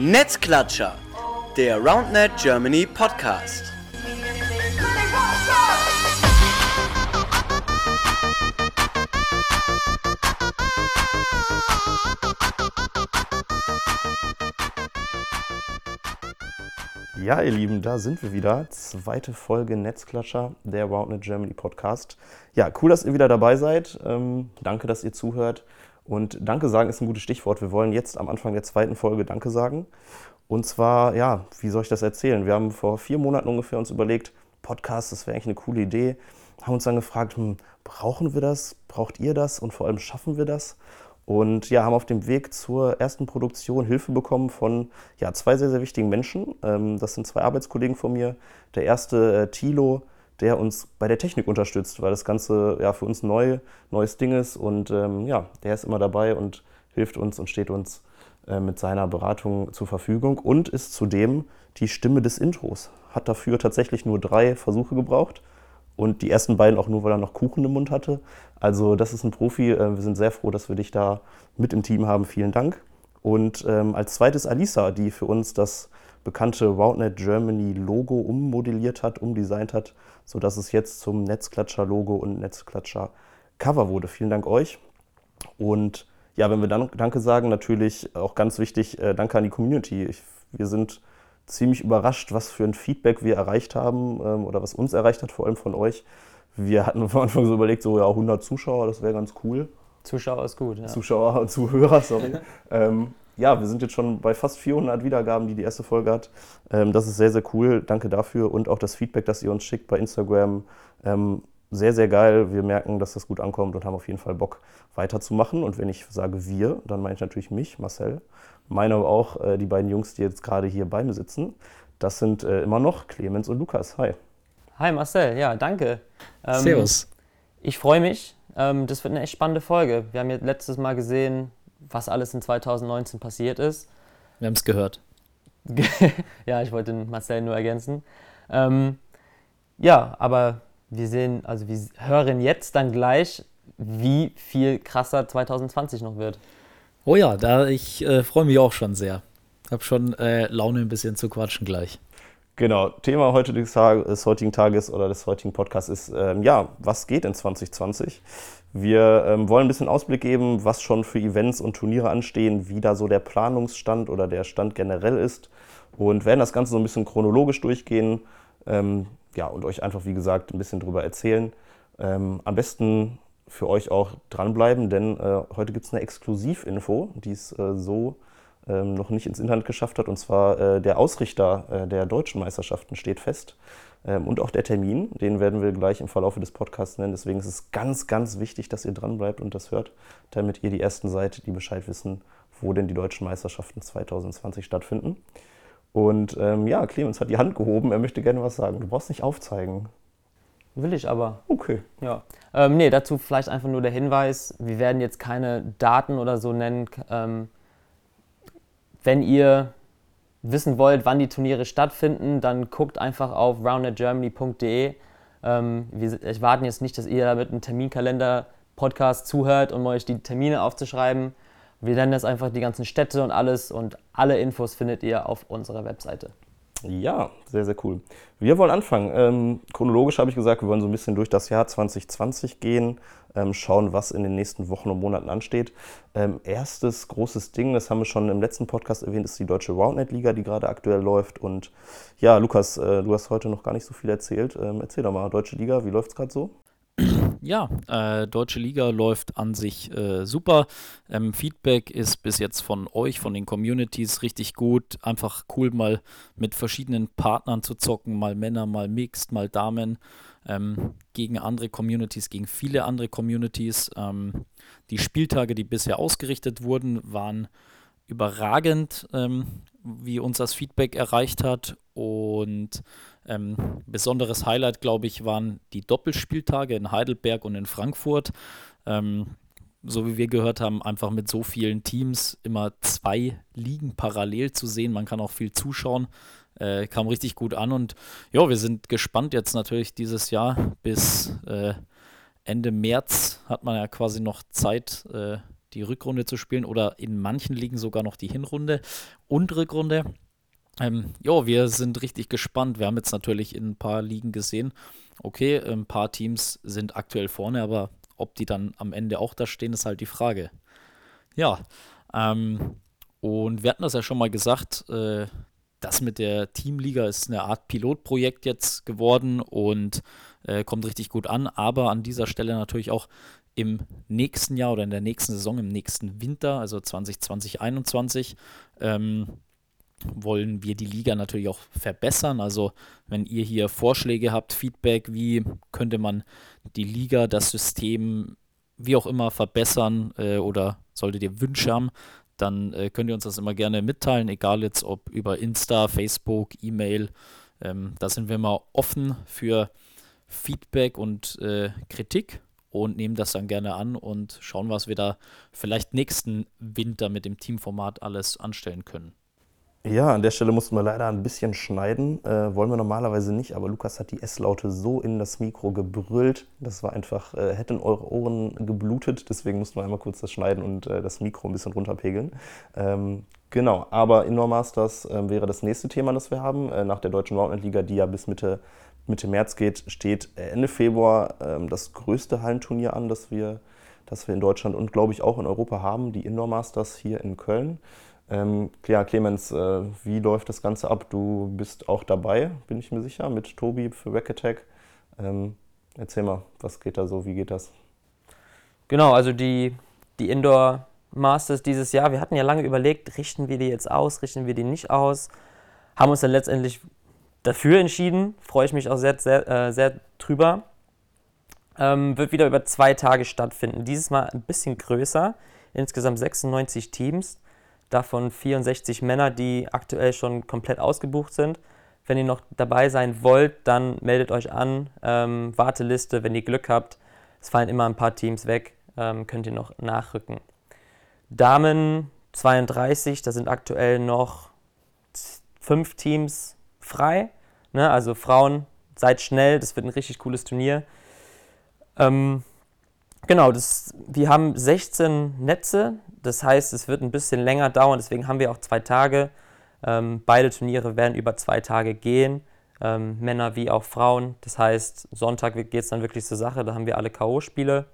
Netzklatscher, der RoundNet Germany Podcast. Ja, ihr Lieben, da sind wir wieder. Zweite Folge Netzklatscher, der RoundNet Germany Podcast. Ja, cool, dass ihr wieder dabei seid. Ähm, danke, dass ihr zuhört. Und Danke sagen ist ein gutes Stichwort. Wir wollen jetzt am Anfang der zweiten Folge Danke sagen. Und zwar, ja, wie soll ich das erzählen? Wir haben vor vier Monaten ungefähr uns überlegt, Podcast, das wäre eigentlich eine coole Idee. Haben uns dann gefragt, hm, brauchen wir das? Braucht ihr das? Und vor allem schaffen wir das? Und ja, haben auf dem Weg zur ersten Produktion Hilfe bekommen von ja, zwei sehr, sehr wichtigen Menschen. Ähm, das sind zwei Arbeitskollegen von mir. Der erste, äh, Thilo, der uns bei der Technik unterstützt, weil das Ganze ja für uns neu, neues Ding ist. Und ähm, ja, der ist immer dabei und hilft uns und steht uns äh, mit seiner Beratung zur Verfügung und ist zudem die Stimme des Intros. Hat dafür tatsächlich nur drei Versuche gebraucht und die ersten beiden auch nur, weil er noch Kuchen im Mund hatte. Also das ist ein Profi. Äh, wir sind sehr froh, dass wir dich da mit im Team haben. Vielen Dank. Und ähm, als zweites Alisa, die für uns das bekannte RoundNet Germany Logo ummodelliert hat, umdesignt hat, sodass es jetzt zum Netzklatscher-Logo und Netzklatscher-Cover wurde. Vielen Dank euch. Und ja, wenn wir dann Danke sagen, natürlich auch ganz wichtig, äh, Danke an die Community. Ich, wir sind ziemlich überrascht, was für ein Feedback wir erreicht haben ähm, oder was uns erreicht hat, vor allem von euch. Wir hatten am Anfang so überlegt, so ja, 100 Zuschauer, das wäre ganz cool. Zuschauer ist gut, ja. Zuschauer, Zuhörer, sorry. ähm, ja, wir sind jetzt schon bei fast 400 Wiedergaben, die die erste Folge hat. Ähm, das ist sehr, sehr cool. Danke dafür und auch das Feedback, das ihr uns schickt bei Instagram. Ähm, sehr, sehr geil. Wir merken, dass das gut ankommt und haben auf jeden Fall Bock weiterzumachen. Und wenn ich sage wir, dann meine ich natürlich mich, Marcel. Meine aber auch äh, die beiden Jungs, die jetzt gerade hier bei mir sitzen. Das sind äh, immer noch Clemens und Lukas. Hi. Hi Marcel, ja, danke. Ähm, Servus. Ich freue mich. Ähm, das wird eine echt spannende Folge. Wir haben ja letztes Mal gesehen, was alles in 2019 passiert ist. Wir haben es gehört. ja, ich wollte Marcel nur ergänzen. Ähm, ja, aber wir sehen, also wir hören jetzt dann gleich, wie viel krasser 2020 noch wird. Oh ja, da ich äh, freue mich auch schon sehr. Hab schon äh, Laune ein bisschen zu quatschen gleich. Genau, Thema heute des, des heutigen Tages oder des heutigen Podcasts ist, ähm, ja, was geht in 2020? Wir ähm, wollen ein bisschen Ausblick geben, was schon für Events und Turniere anstehen, wie da so der Planungsstand oder der Stand generell ist und werden das Ganze so ein bisschen chronologisch durchgehen ähm, ja, und euch einfach, wie gesagt, ein bisschen drüber erzählen. Ähm, am besten für euch auch dranbleiben, denn äh, heute gibt es eine Exklusivinfo, die es äh, so ähm, noch nicht ins Internet geschafft hat. Und zwar äh, der Ausrichter äh, der deutschen Meisterschaften steht fest. Ähm, und auch der Termin, den werden wir gleich im Verlauf des Podcasts nennen. Deswegen ist es ganz, ganz wichtig, dass ihr dran bleibt und das hört, damit ihr die Ersten seid, die Bescheid wissen, wo denn die deutschen Meisterschaften 2020 stattfinden. Und ähm, ja, Clemens hat die Hand gehoben, er möchte gerne was sagen. Du brauchst nicht aufzeigen. Will ich aber. Okay. Ja. Ähm, nee, dazu vielleicht einfach nur der Hinweis: Wir werden jetzt keine Daten oder so nennen. Ähm, wenn ihr wissen wollt, wann die Turniere stattfinden, dann guckt einfach auf roundedgermany.de. Ähm, wir erwarten jetzt nicht, dass ihr mit einem Terminkalender-Podcast zuhört, um euch die Termine aufzuschreiben. Wir nennen das einfach die ganzen Städte und alles und alle Infos findet ihr auf unserer Webseite. Ja, sehr, sehr cool. Wir wollen anfangen. Ähm, chronologisch habe ich gesagt, wir wollen so ein bisschen durch das Jahr 2020 gehen, ähm, schauen, was in den nächsten Wochen und Monaten ansteht. Ähm, erstes großes Ding, das haben wir schon im letzten Podcast erwähnt, ist die Deutsche Roundnet-Liga, die gerade aktuell läuft. Und ja, Lukas, äh, du hast heute noch gar nicht so viel erzählt. Ähm, erzähl doch mal, Deutsche Liga, wie läuft es gerade so? Ja, äh, Deutsche Liga läuft an sich äh, super. Ähm, Feedback ist bis jetzt von euch, von den Communities richtig gut. Einfach cool, mal mit verschiedenen Partnern zu zocken, mal Männer, mal Mixed, mal Damen, ähm, gegen andere Communities, gegen viele andere Communities. Ähm, die Spieltage, die bisher ausgerichtet wurden, waren überragend, ähm, wie uns das Feedback erreicht hat. Und ähm, besonderes Highlight, glaube ich, waren die Doppelspieltage in Heidelberg und in Frankfurt. Ähm, so wie wir gehört haben, einfach mit so vielen Teams immer zwei Ligen parallel zu sehen. Man kann auch viel zuschauen. Äh, kam richtig gut an und ja, wir sind gespannt jetzt natürlich dieses Jahr bis äh, Ende März hat man ja quasi noch Zeit, äh, die Rückrunde zu spielen oder in manchen Ligen sogar noch die Hinrunde und Rückrunde. Ähm, ja, wir sind richtig gespannt. Wir haben jetzt natürlich in ein paar Ligen gesehen, okay, ein paar Teams sind aktuell vorne, aber ob die dann am Ende auch da stehen, ist halt die Frage. Ja, ähm, und wir hatten das ja schon mal gesagt, äh, das mit der Teamliga ist eine Art Pilotprojekt jetzt geworden und äh, kommt richtig gut an, aber an dieser Stelle natürlich auch im nächsten Jahr oder in der nächsten Saison, im nächsten Winter, also 2020, 2021, ähm, wollen wir die Liga natürlich auch verbessern. Also wenn ihr hier Vorschläge habt, Feedback, wie könnte man die Liga, das System, wie auch immer verbessern äh, oder solltet ihr Wünsche haben, dann äh, könnt ihr uns das immer gerne mitteilen, egal jetzt ob über Insta, Facebook, E-Mail. Ähm, da sind wir immer offen für Feedback und äh, Kritik und nehmen das dann gerne an und schauen, was wir da vielleicht nächsten Winter mit dem Teamformat alles anstellen können. Ja, an der Stelle mussten wir leider ein bisschen schneiden. Äh, wollen wir normalerweise nicht, aber Lukas hat die S-Laute so in das Mikro gebrüllt. Das war einfach, äh, hätten eure Ohren geblutet. Deswegen mussten wir einmal kurz das schneiden und äh, das Mikro ein bisschen runterpegeln. Ähm, genau, aber Indoor Masters äh, wäre das nächste Thema, das wir haben. Äh, nach der Deutschen Roundnet-Liga, die ja bis Mitte, Mitte März geht, steht Ende Februar ähm, das größte Hallenturnier an, das wir, das wir in Deutschland und glaube ich auch in Europa haben, die Indoor Masters hier in Köln. Ähm, ja, Clemens, äh, wie läuft das Ganze ab? Du bist auch dabei, bin ich mir sicher, mit Tobi für Rack Attack. Ähm, erzähl mal, was geht da so, wie geht das? Genau, also die, die Indoor Masters dieses Jahr, wir hatten ja lange überlegt, richten wir die jetzt aus, richten wir die nicht aus, haben uns dann letztendlich dafür entschieden, freue ich mich auch sehr, sehr, äh, sehr drüber. Ähm, wird wieder über zwei Tage stattfinden, dieses Mal ein bisschen größer, insgesamt 96 Teams davon 64 Männer, die aktuell schon komplett ausgebucht sind. Wenn ihr noch dabei sein wollt, dann meldet euch an. Ähm, Warteliste, wenn ihr Glück habt. Es fallen immer ein paar Teams weg, ähm, könnt ihr noch nachrücken. Damen 32, da sind aktuell noch fünf Teams frei. Ne? Also Frauen, seid schnell, das wird ein richtig cooles Turnier. Ähm, genau, das, wir haben 16 Netze, das heißt, es wird ein bisschen länger dauern, deswegen haben wir auch zwei Tage. Ähm, beide Turniere werden über zwei Tage gehen, ähm, Männer wie auch Frauen. Das heißt, Sonntag geht es dann wirklich zur Sache, da haben wir alle K.O.-Spiele.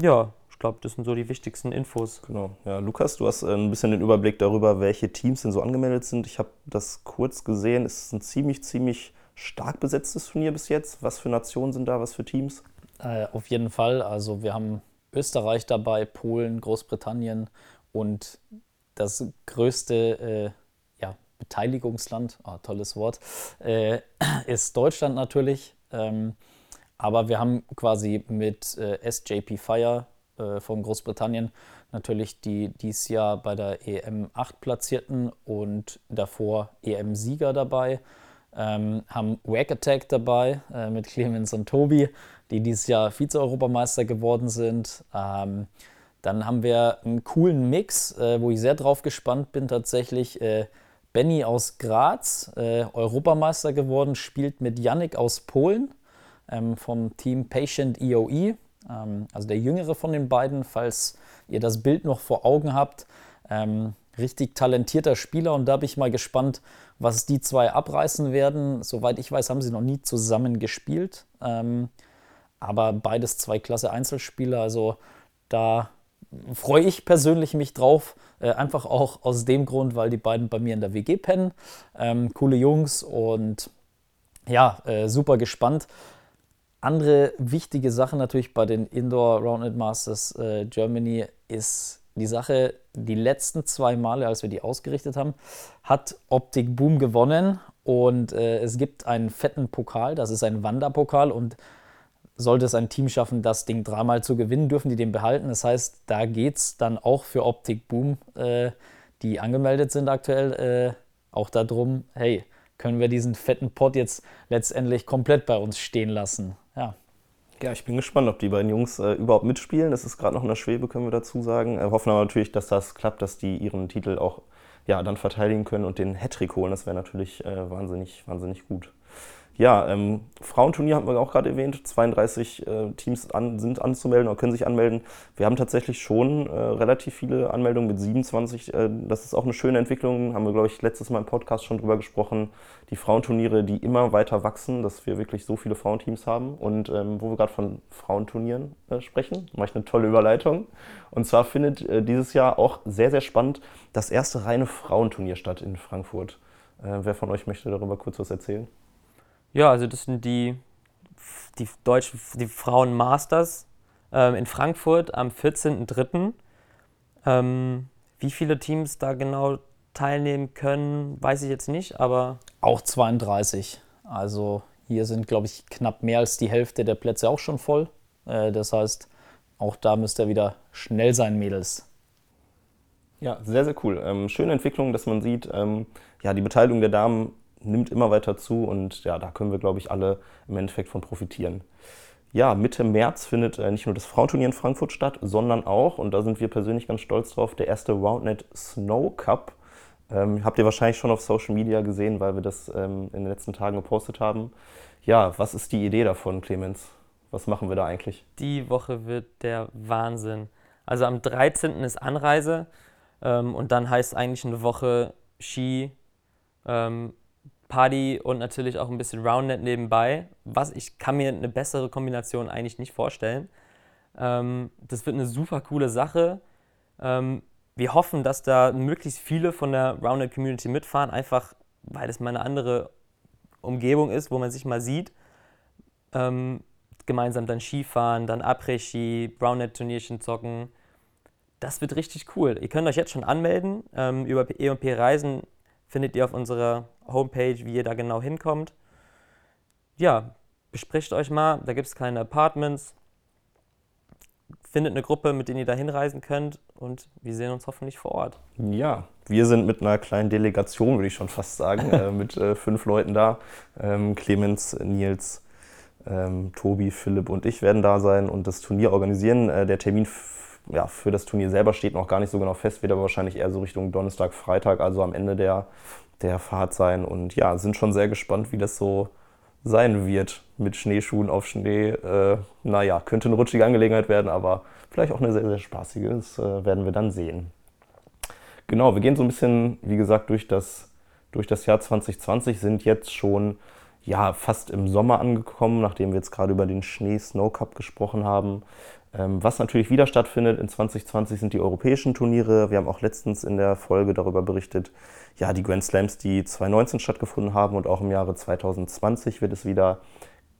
Ja, ich glaube, das sind so die wichtigsten Infos. Genau. Ja, Lukas, du hast äh, ein bisschen den Überblick darüber, welche Teams denn so angemeldet sind. Ich habe das kurz gesehen. Es ist ein ziemlich, ziemlich stark besetztes Turnier bis jetzt. Was für Nationen sind da, was für Teams? Äh, auf jeden Fall. Also wir haben Österreich dabei, Polen, Großbritannien und das größte äh, ja, Beteiligungsland, oh, tolles Wort, äh, ist Deutschland natürlich. Ähm, aber wir haben quasi mit äh, SJP Fire äh, von Großbritannien natürlich die dieses Jahr bei der EM 8 Platzierten und davor EM-Sieger dabei. Ähm, haben Wack Attack dabei äh, mit Clemens und Tobi die dieses Jahr Vize-Europameister geworden sind. Ähm, dann haben wir einen coolen Mix, äh, wo ich sehr drauf gespannt bin tatsächlich. Äh, Benny aus Graz, äh, Europameister geworden, spielt mit Yannick aus Polen ähm, vom Team Patient EOE, ähm, also der jüngere von den beiden, falls ihr das Bild noch vor Augen habt. Ähm, richtig talentierter Spieler und da bin ich mal gespannt, was die zwei abreißen werden. Soweit ich weiß, haben sie noch nie zusammen gespielt. Aber beides zwei klasse Einzelspieler. Also da freue ich persönlich mich drauf. Äh, einfach auch aus dem Grund, weil die beiden bei mir in der WG pennen. Ähm, coole Jungs und ja, äh, super gespannt. Andere wichtige Sache natürlich bei den Indoor Rounded Masters äh, Germany ist die Sache, die letzten zwei Male, als wir die ausgerichtet haben, hat Optik Boom gewonnen und äh, es gibt einen fetten Pokal, das ist ein Wanderpokal und sollte es ein Team schaffen, das Ding dreimal zu gewinnen, dürfen die den behalten. Das heißt, da geht es dann auch für Optik Boom, äh, die angemeldet sind aktuell, äh, auch darum, hey, können wir diesen fetten Pot jetzt letztendlich komplett bei uns stehen lassen? Ja. Ja, ich bin gespannt, ob die beiden Jungs äh, überhaupt mitspielen. Das ist gerade noch in der Schwebe, können wir dazu sagen. Wir hoffen aber natürlich, dass das klappt, dass die ihren Titel auch ja, dann verteidigen können und den Hattrick holen. Das wäre natürlich äh, wahnsinnig, wahnsinnig gut. Ja, ähm, Frauenturnier haben wir auch gerade erwähnt. 32 äh, Teams an, sind anzumelden oder können sich anmelden. Wir haben tatsächlich schon äh, relativ viele Anmeldungen mit 27. Äh, das ist auch eine schöne Entwicklung. Haben wir, glaube ich, letztes Mal im Podcast schon drüber gesprochen. Die Frauenturniere, die immer weiter wachsen, dass wir wirklich so viele Frauenteams haben. Und ähm, wo wir gerade von Frauenturnieren äh, sprechen, mache ich eine tolle Überleitung. Und zwar findet äh, dieses Jahr auch sehr, sehr spannend das erste reine Frauenturnier statt in Frankfurt. Äh, wer von euch möchte darüber kurz was erzählen? Ja, also das sind die, die deutschen die Frauen Masters ähm, in Frankfurt am 14.03. Ähm, wie viele Teams da genau teilnehmen können, weiß ich jetzt nicht, aber. Auch 32. Also hier sind, glaube ich, knapp mehr als die Hälfte der Plätze auch schon voll. Äh, das heißt, auch da müsst ihr wieder schnell sein, Mädels. Ja, sehr, sehr cool. Ähm, schöne Entwicklung, dass man sieht, ähm, ja, die Beteiligung der Damen nimmt immer weiter zu und ja, da können wir, glaube ich, alle im Endeffekt von profitieren. Ja, Mitte März findet äh, nicht nur das Frauenturnier in Frankfurt statt, sondern auch, und da sind wir persönlich ganz stolz drauf, der erste Roundnet Snow Cup. Ähm, habt ihr wahrscheinlich schon auf Social Media gesehen, weil wir das ähm, in den letzten Tagen gepostet haben. Ja, was ist die Idee davon, Clemens? Was machen wir da eigentlich? Die Woche wird der Wahnsinn. Also am 13. ist Anreise ähm, und dann heißt eigentlich eine Woche Ski, ähm, Party und natürlich auch ein bisschen Roundnet nebenbei. Was ich kann mir eine bessere Kombination eigentlich nicht vorstellen. Ähm, das wird eine super coole Sache. Ähm, wir hoffen, dass da möglichst viele von der Roundnet Community mitfahren, einfach weil es mal eine andere Umgebung ist, wo man sich mal sieht. Ähm, gemeinsam dann Skifahren, dann Après-Ski, Roundnet-Turnierchen zocken. Das wird richtig cool. Ihr könnt euch jetzt schon anmelden. Ähm, über E&P Reisen findet ihr auf unserer Homepage, wie ihr da genau hinkommt. Ja, bespricht euch mal, da gibt es kleine Apartments. Findet eine Gruppe, mit denen ihr da hinreisen könnt und wir sehen uns hoffentlich vor Ort. Ja, wir sind mit einer kleinen Delegation, würde ich schon fast sagen, äh, mit äh, fünf Leuten da. Ähm, Clemens, Nils, ähm, Tobi, Philipp und ich werden da sein und das Turnier organisieren. Äh, der Termin ja, für das Turnier selber steht noch gar nicht so genau fest, wird aber wahrscheinlich eher so Richtung Donnerstag, Freitag, also am Ende der, der Fahrt sein. Und ja, sind schon sehr gespannt, wie das so sein wird mit Schneeschuhen auf Schnee. Äh, naja, könnte eine rutschige Angelegenheit werden, aber vielleicht auch eine sehr, sehr spaßige. Das äh, werden wir dann sehen. Genau, wir gehen so ein bisschen, wie gesagt, durch das, durch das Jahr 2020, sind jetzt schon ja, fast im Sommer angekommen, nachdem wir jetzt gerade über den Schnee-Snow Cup gesprochen haben. Ähm, was natürlich wieder stattfindet in 2020 sind die europäischen Turniere. Wir haben auch letztens in der Folge darüber berichtet, ja, die Grand Slams, die 2019 stattgefunden haben und auch im Jahre 2020 wird es wieder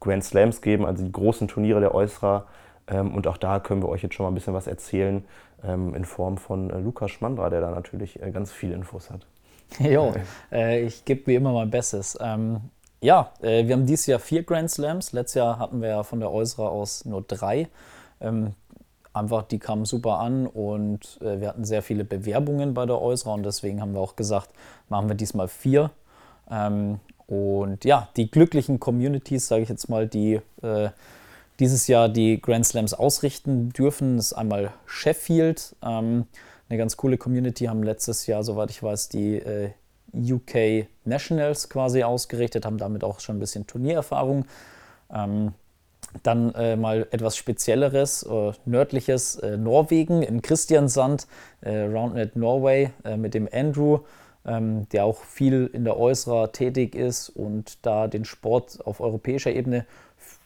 Grand Slams geben, also die großen Turniere der Äußerer. Ähm, und auch da können wir euch jetzt schon mal ein bisschen was erzählen ähm, in Form von äh, Lukas Schmandra, der da natürlich äh, ganz viele Infos hat. Jo, äh, ich gebe wie immer mein Bestes. Ja, wir haben dieses Jahr vier Grand Slams. Letztes Jahr hatten wir ja von der Äußerer aus nur drei. Ähm, einfach, die kamen super an und äh, wir hatten sehr viele Bewerbungen bei der Äußerer und deswegen haben wir auch gesagt, machen wir diesmal vier. Ähm, und ja, die glücklichen Communities, sage ich jetzt mal, die äh, dieses Jahr die Grand Slams ausrichten dürfen, ist einmal Sheffield, ähm, eine ganz coole Community, haben letztes Jahr, soweit ich weiß, die äh, UK Nationals quasi ausgerichtet, haben damit auch schon ein bisschen Turniererfahrung. Ähm, dann äh, mal etwas Spezielleres, äh, nördliches äh, Norwegen in Christiansand, äh, Roundnet Norway äh, mit dem Andrew, ähm, der auch viel in der Äußerer tätig ist und da den Sport auf europäischer Ebene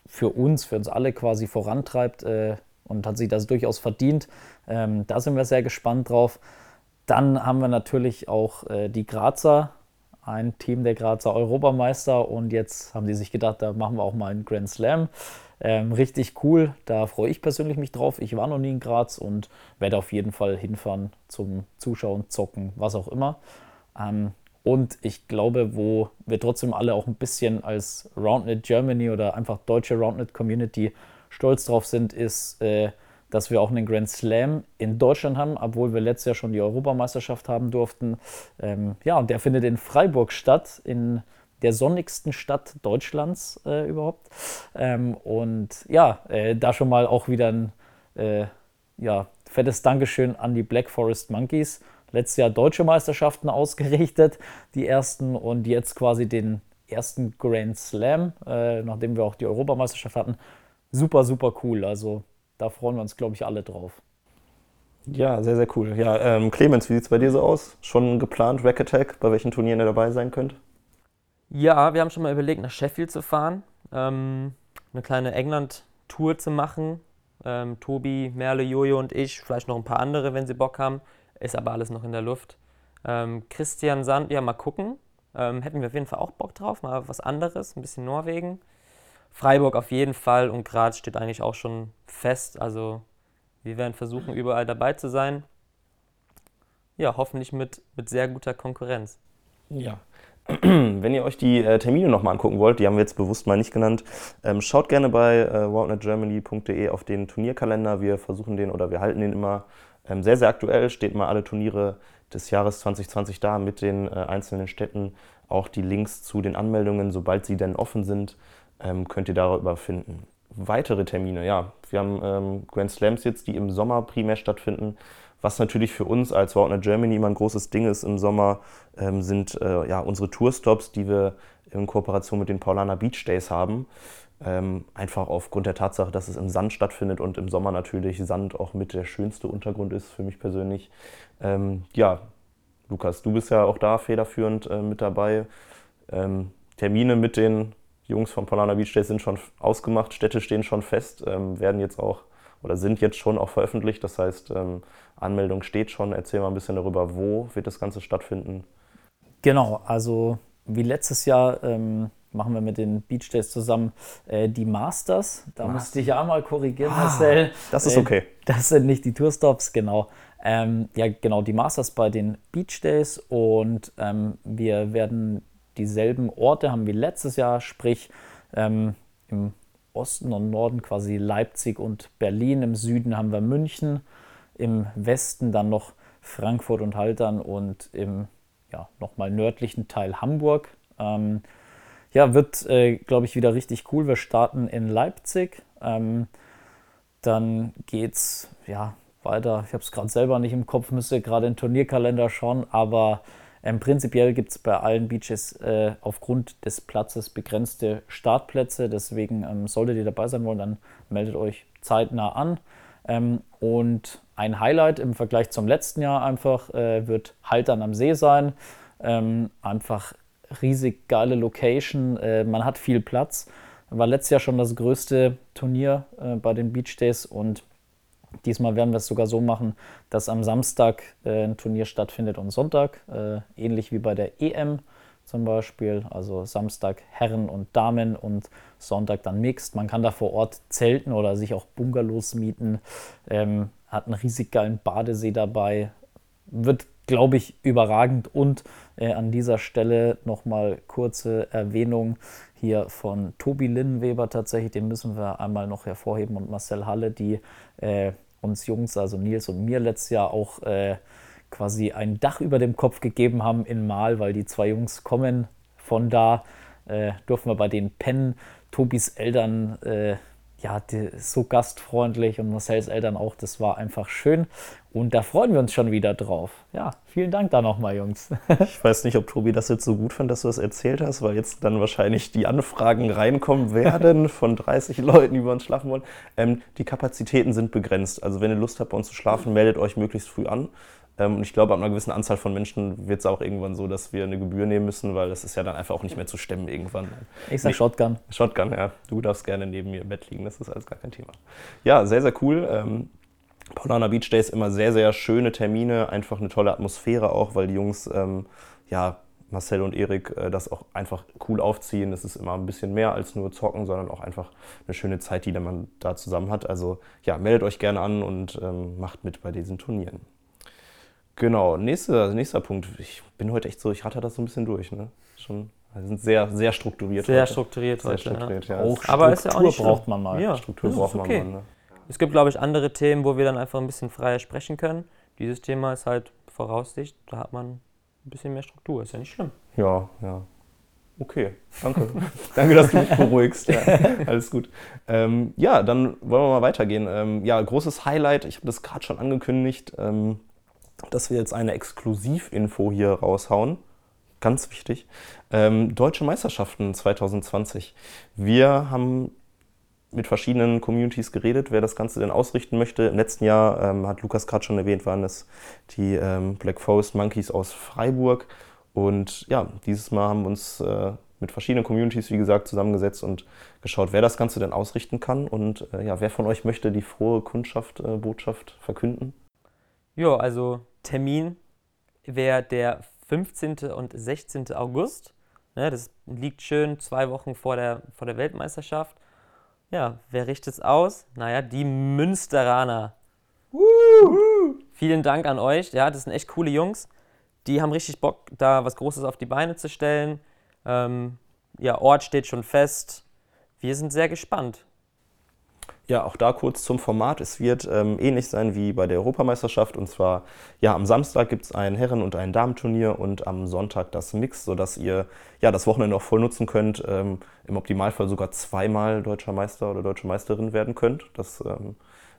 für uns, für uns alle quasi vorantreibt äh, und hat sich das durchaus verdient. Ähm, da sind wir sehr gespannt drauf. Dann haben wir natürlich auch die Grazer, ein Team der Grazer Europameister und jetzt haben die sich gedacht, da machen wir auch mal einen Grand Slam. Ähm, richtig cool, da freue ich persönlich mich drauf. Ich war noch nie in Graz und werde auf jeden Fall hinfahren zum Zuschauen, Zocken, was auch immer. Ähm, und ich glaube, wo wir trotzdem alle auch ein bisschen als Roundnet Germany oder einfach deutsche Roundnet Community stolz drauf sind, ist, äh, dass wir auch einen Grand Slam in Deutschland haben, obwohl wir letztes Jahr schon die Europameisterschaft haben durften. Ähm, ja, und der findet in Freiburg statt, in der sonnigsten Stadt Deutschlands äh, überhaupt. Ähm, und ja, äh, da schon mal auch wieder ein äh, ja, fettes Dankeschön an die Black Forest Monkeys. Letztes Jahr deutsche Meisterschaften ausgerichtet, die ersten, und jetzt quasi den ersten Grand Slam, äh, nachdem wir auch die Europameisterschaft hatten. Super, super cool. Also da freuen wir uns, glaube ich, alle drauf. Ja, sehr, sehr cool. Ja, ähm, Clemens, wie sieht es bei dir so aus? Schon geplant, Rack Attack, bei welchen Turnieren ihr dabei sein könnt? Ja, wir haben schon mal überlegt, nach Sheffield zu fahren, ähm, eine kleine England-Tour zu machen. Ähm, Tobi, Merle, Jojo und ich, vielleicht noch ein paar andere, wenn sie Bock haben. Ist aber alles noch in der Luft. Ähm, Christian Sand, ja, mal gucken. Ähm, hätten wir auf jeden Fall auch Bock drauf, mal was anderes, ein bisschen Norwegen. Freiburg auf jeden Fall und Graz steht eigentlich auch schon fest. Also wir werden versuchen, überall dabei zu sein. Ja, hoffentlich mit, mit sehr guter Konkurrenz. Ja. Wenn ihr euch die äh, Termine nochmal angucken wollt, die haben wir jetzt bewusst mal nicht genannt, ähm, schaut gerne bei äh, wildnetgermany.de auf den Turnierkalender. Wir versuchen den oder wir halten den immer ähm, sehr, sehr aktuell. Steht mal alle Turniere des Jahres 2020 da mit den äh, einzelnen Städten. Auch die Links zu den Anmeldungen, sobald sie denn offen sind, ähm, könnt ihr darüber finden. Weitere Termine, ja, wir haben ähm, Grand Slams jetzt, die im Sommer primär stattfinden. Was natürlich für uns als Wildnet Germany immer ein großes Ding ist im Sommer, ähm, sind äh, ja, unsere Tourstops, die wir in Kooperation mit den Paulaner Beach Days haben. Ähm, einfach aufgrund der Tatsache, dass es im Sand stattfindet und im Sommer natürlich Sand auch mit der schönste Untergrund ist für mich persönlich. Ähm, ja, Lukas, du bist ja auch da federführend äh, mit dabei. Ähm, Termine mit den Jungs vom Polana Beach Days sind schon ausgemacht, Städte stehen schon fest, ähm, werden jetzt auch oder sind jetzt schon auch veröffentlicht. Das heißt, ähm, Anmeldung steht schon. Erzähl mal ein bisschen darüber, wo wird das Ganze stattfinden. Genau, also wie letztes Jahr ähm, machen wir mit den Beach Days zusammen äh, die Masters. Da Was? musste ich ja mal korrigieren, ah, Marcel. Das ist okay. Äh, das sind nicht die Tourstops, genau. Ähm, ja, genau, die Masters bei den Beach Days und ähm, wir werden dieselben Orte haben wie letztes Jahr, sprich ähm, im Osten und Norden quasi Leipzig und Berlin, im Süden haben wir München, im Westen dann noch Frankfurt und Haltern und im ja, nochmal nördlichen Teil Hamburg. Ähm, ja, wird, äh, glaube ich, wieder richtig cool. Wir starten in Leipzig. Ähm, dann es ja, weiter. Ich habe es gerade selber nicht im Kopf, müsste gerade den Turnierkalender schauen, aber ähm, prinzipiell gibt es bei allen Beaches äh, aufgrund des Platzes begrenzte Startplätze. Deswegen ähm, solltet ihr dabei sein wollen, dann meldet euch zeitnah an. Ähm, und ein Highlight im Vergleich zum letzten Jahr einfach äh, wird Haltern am See sein. Ähm, einfach riesig geile Location. Äh, man hat viel Platz. War letztes Jahr schon das größte Turnier äh, bei den Beach Days und Diesmal werden wir es sogar so machen, dass am Samstag äh, ein Turnier stattfindet und Sonntag, äh, ähnlich wie bei der EM zum Beispiel. Also Samstag Herren und Damen und Sonntag dann Mixed. Man kann da vor Ort zelten oder sich auch Bungalows mieten. Ähm, hat einen riesig geilen Badesee dabei. Wird, glaube ich, überragend. Und äh, an dieser Stelle nochmal kurze Erwähnung hier von Tobi Linnenweber tatsächlich. Den müssen wir einmal noch hervorheben und Marcel Halle, die äh, uns Jungs, also Nils und mir letztes Jahr auch äh, quasi ein Dach über dem Kopf gegeben haben in Mal, weil die zwei Jungs kommen von da, äh, durften wir bei den pennen. Tobis Eltern, ja, so gastfreundlich und Marcells Eltern auch, das war einfach schön. Und da freuen wir uns schon wieder drauf. Ja, vielen Dank da nochmal, Jungs. ich weiß nicht, ob Tobi das jetzt so gut fand, dass du das erzählt hast, weil jetzt dann wahrscheinlich die Anfragen reinkommen werden von 30 Leuten, die bei uns schlafen wollen. Ähm, die Kapazitäten sind begrenzt. Also wenn ihr Lust habt, bei uns zu schlafen, meldet euch möglichst früh an. Ähm, und ich glaube, ab einer gewissen Anzahl von Menschen wird es auch irgendwann so, dass wir eine Gebühr nehmen müssen, weil das ist ja dann einfach auch nicht mehr zu stemmen irgendwann. Ich sag Shotgun. Shotgun, ja. Du darfst gerne neben mir im Bett liegen, das ist alles gar kein Thema. Ja, sehr, sehr cool. Ähm, Paulana Beach Days immer sehr, sehr schöne Termine, einfach eine tolle Atmosphäre auch, weil die Jungs, ähm, ja, Marcel und Erik äh, das auch einfach cool aufziehen. Es ist immer ein bisschen mehr als nur zocken, sondern auch einfach eine schöne Zeit, die man da zusammen hat. Also ja, meldet euch gerne an und ähm, macht mit bei diesen Turnieren. Genau, nächster, nächster Punkt. Ich bin heute echt so, ich ratter das so ein bisschen durch. Ne? Schon, wir sind sehr, sehr strukturiert. Sehr heute. strukturiert sehr heute. Strukturiert, ja. Auch Aber ist ja auch nicht braucht man mal. Ja, Struktur braucht okay. man mal. Ne? Es gibt, glaube ich, andere Themen, wo wir dann einfach ein bisschen freier sprechen können. Dieses Thema ist halt Voraussicht, da hat man ein bisschen mehr Struktur. Ist ja nicht schlimm. Ja, ja. Okay, danke. danke, dass du mich beruhigst. Ja, alles gut. Ähm, ja, dann wollen wir mal weitergehen. Ähm, ja, großes Highlight, ich habe das gerade schon angekündigt. Ähm, dass wir jetzt eine Exklusivinfo hier raushauen. ganz wichtig. Ähm, Deutsche Meisterschaften 2020. Wir haben mit verschiedenen Communities geredet, wer das Ganze denn ausrichten möchte. Im letzten Jahr, ähm, hat Lukas gerade schon erwähnt, waren es die ähm, Black Forest Monkeys aus Freiburg. Und ja, dieses Mal haben wir uns äh, mit verschiedenen Communities, wie gesagt, zusammengesetzt und geschaut, wer das Ganze denn ausrichten kann und äh, ja, wer von euch möchte die frohe Kundschaft, äh, Botschaft verkünden? Ja, also Termin wäre der 15. und 16. August. Ne, das liegt schön zwei Wochen vor der, vor der Weltmeisterschaft. Ja, wer richtet es aus? Naja, die Münsteraner. Woo! Vielen Dank an euch. Ja, das sind echt coole Jungs. Die haben richtig Bock, da was Großes auf die Beine zu stellen. Ähm, ja, Ort steht schon fest. Wir sind sehr gespannt. Ja, auch da kurz zum Format. Es wird ähm, ähnlich sein wie bei der Europameisterschaft. Und zwar, ja, am Samstag gibt es ein Herren- und ein Damenturnier und am Sonntag das Mix, sodass ihr ja das Wochenende auch voll nutzen könnt. Ähm, Im Optimalfall sogar zweimal deutscher Meister oder deutsche Meisterin werden könnt. Das ähm,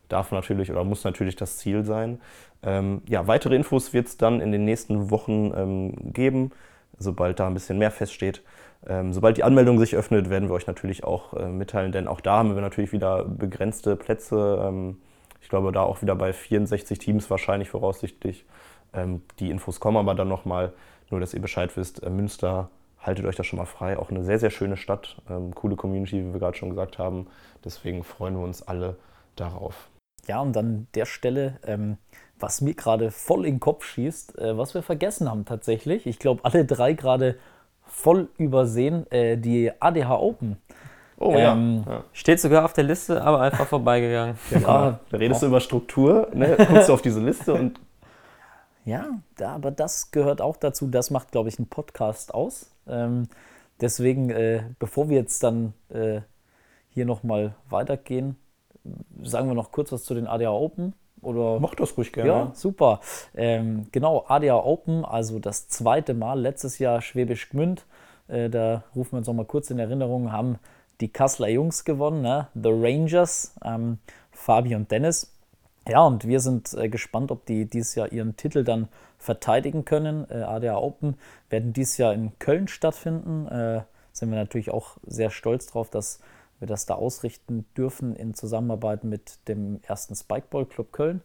darf natürlich oder muss natürlich das Ziel sein. Ähm, ja, weitere Infos wird es dann in den nächsten Wochen ähm, geben, sobald da ein bisschen mehr feststeht. Ähm, sobald die Anmeldung sich öffnet, werden wir euch natürlich auch äh, mitteilen, denn auch da haben wir natürlich wieder begrenzte Plätze. Ähm, ich glaube, da auch wieder bei 64 Teams wahrscheinlich voraussichtlich. Ähm, die Infos kommen aber dann nochmal, nur dass ihr Bescheid wisst. Äh, Münster, haltet euch da schon mal frei. Auch eine sehr, sehr schöne Stadt, coole Community, wie wir gerade schon gesagt haben. Deswegen freuen wir uns alle darauf. Ja, und an der Stelle, ähm, was mir gerade voll in den Kopf schießt, äh, was wir vergessen haben tatsächlich. Ich glaube, alle drei gerade voll übersehen, äh, die ADH Open. Oh Ähm, ja. ja. Steht sogar auf der Liste, aber einfach vorbeigegangen. Ja, da redest du über Struktur, ne? guckst du auf diese Liste und Ja, da, aber das gehört auch dazu. Das macht, glaube ich, einen Podcast aus. Ähm, deswegen, äh, bevor wir jetzt dann äh, hier nochmal weitergehen, sagen wir noch kurz was zu den ADA Open. Oder? mach das ruhig gerne. Ja, super. Ähm, genau, ADA Open, also das zweite Mal, letztes Jahr Schwäbisch Gmünd. Äh, da rufen wir uns noch mal kurz in Erinnerung, haben die Kasseler Jungs gewonnen, ne? The Rangers, ähm, Fabi und Dennis. Ja, und wir sind äh, gespannt, ob die dieses Jahr ihren Titel dann verteidigen können. Äh, ADA Open werden dieses Jahr in Köln stattfinden. Äh, sind wir natürlich auch sehr stolz drauf, dass wir das da ausrichten dürfen in Zusammenarbeit mit dem ersten Spikeball Club Köln.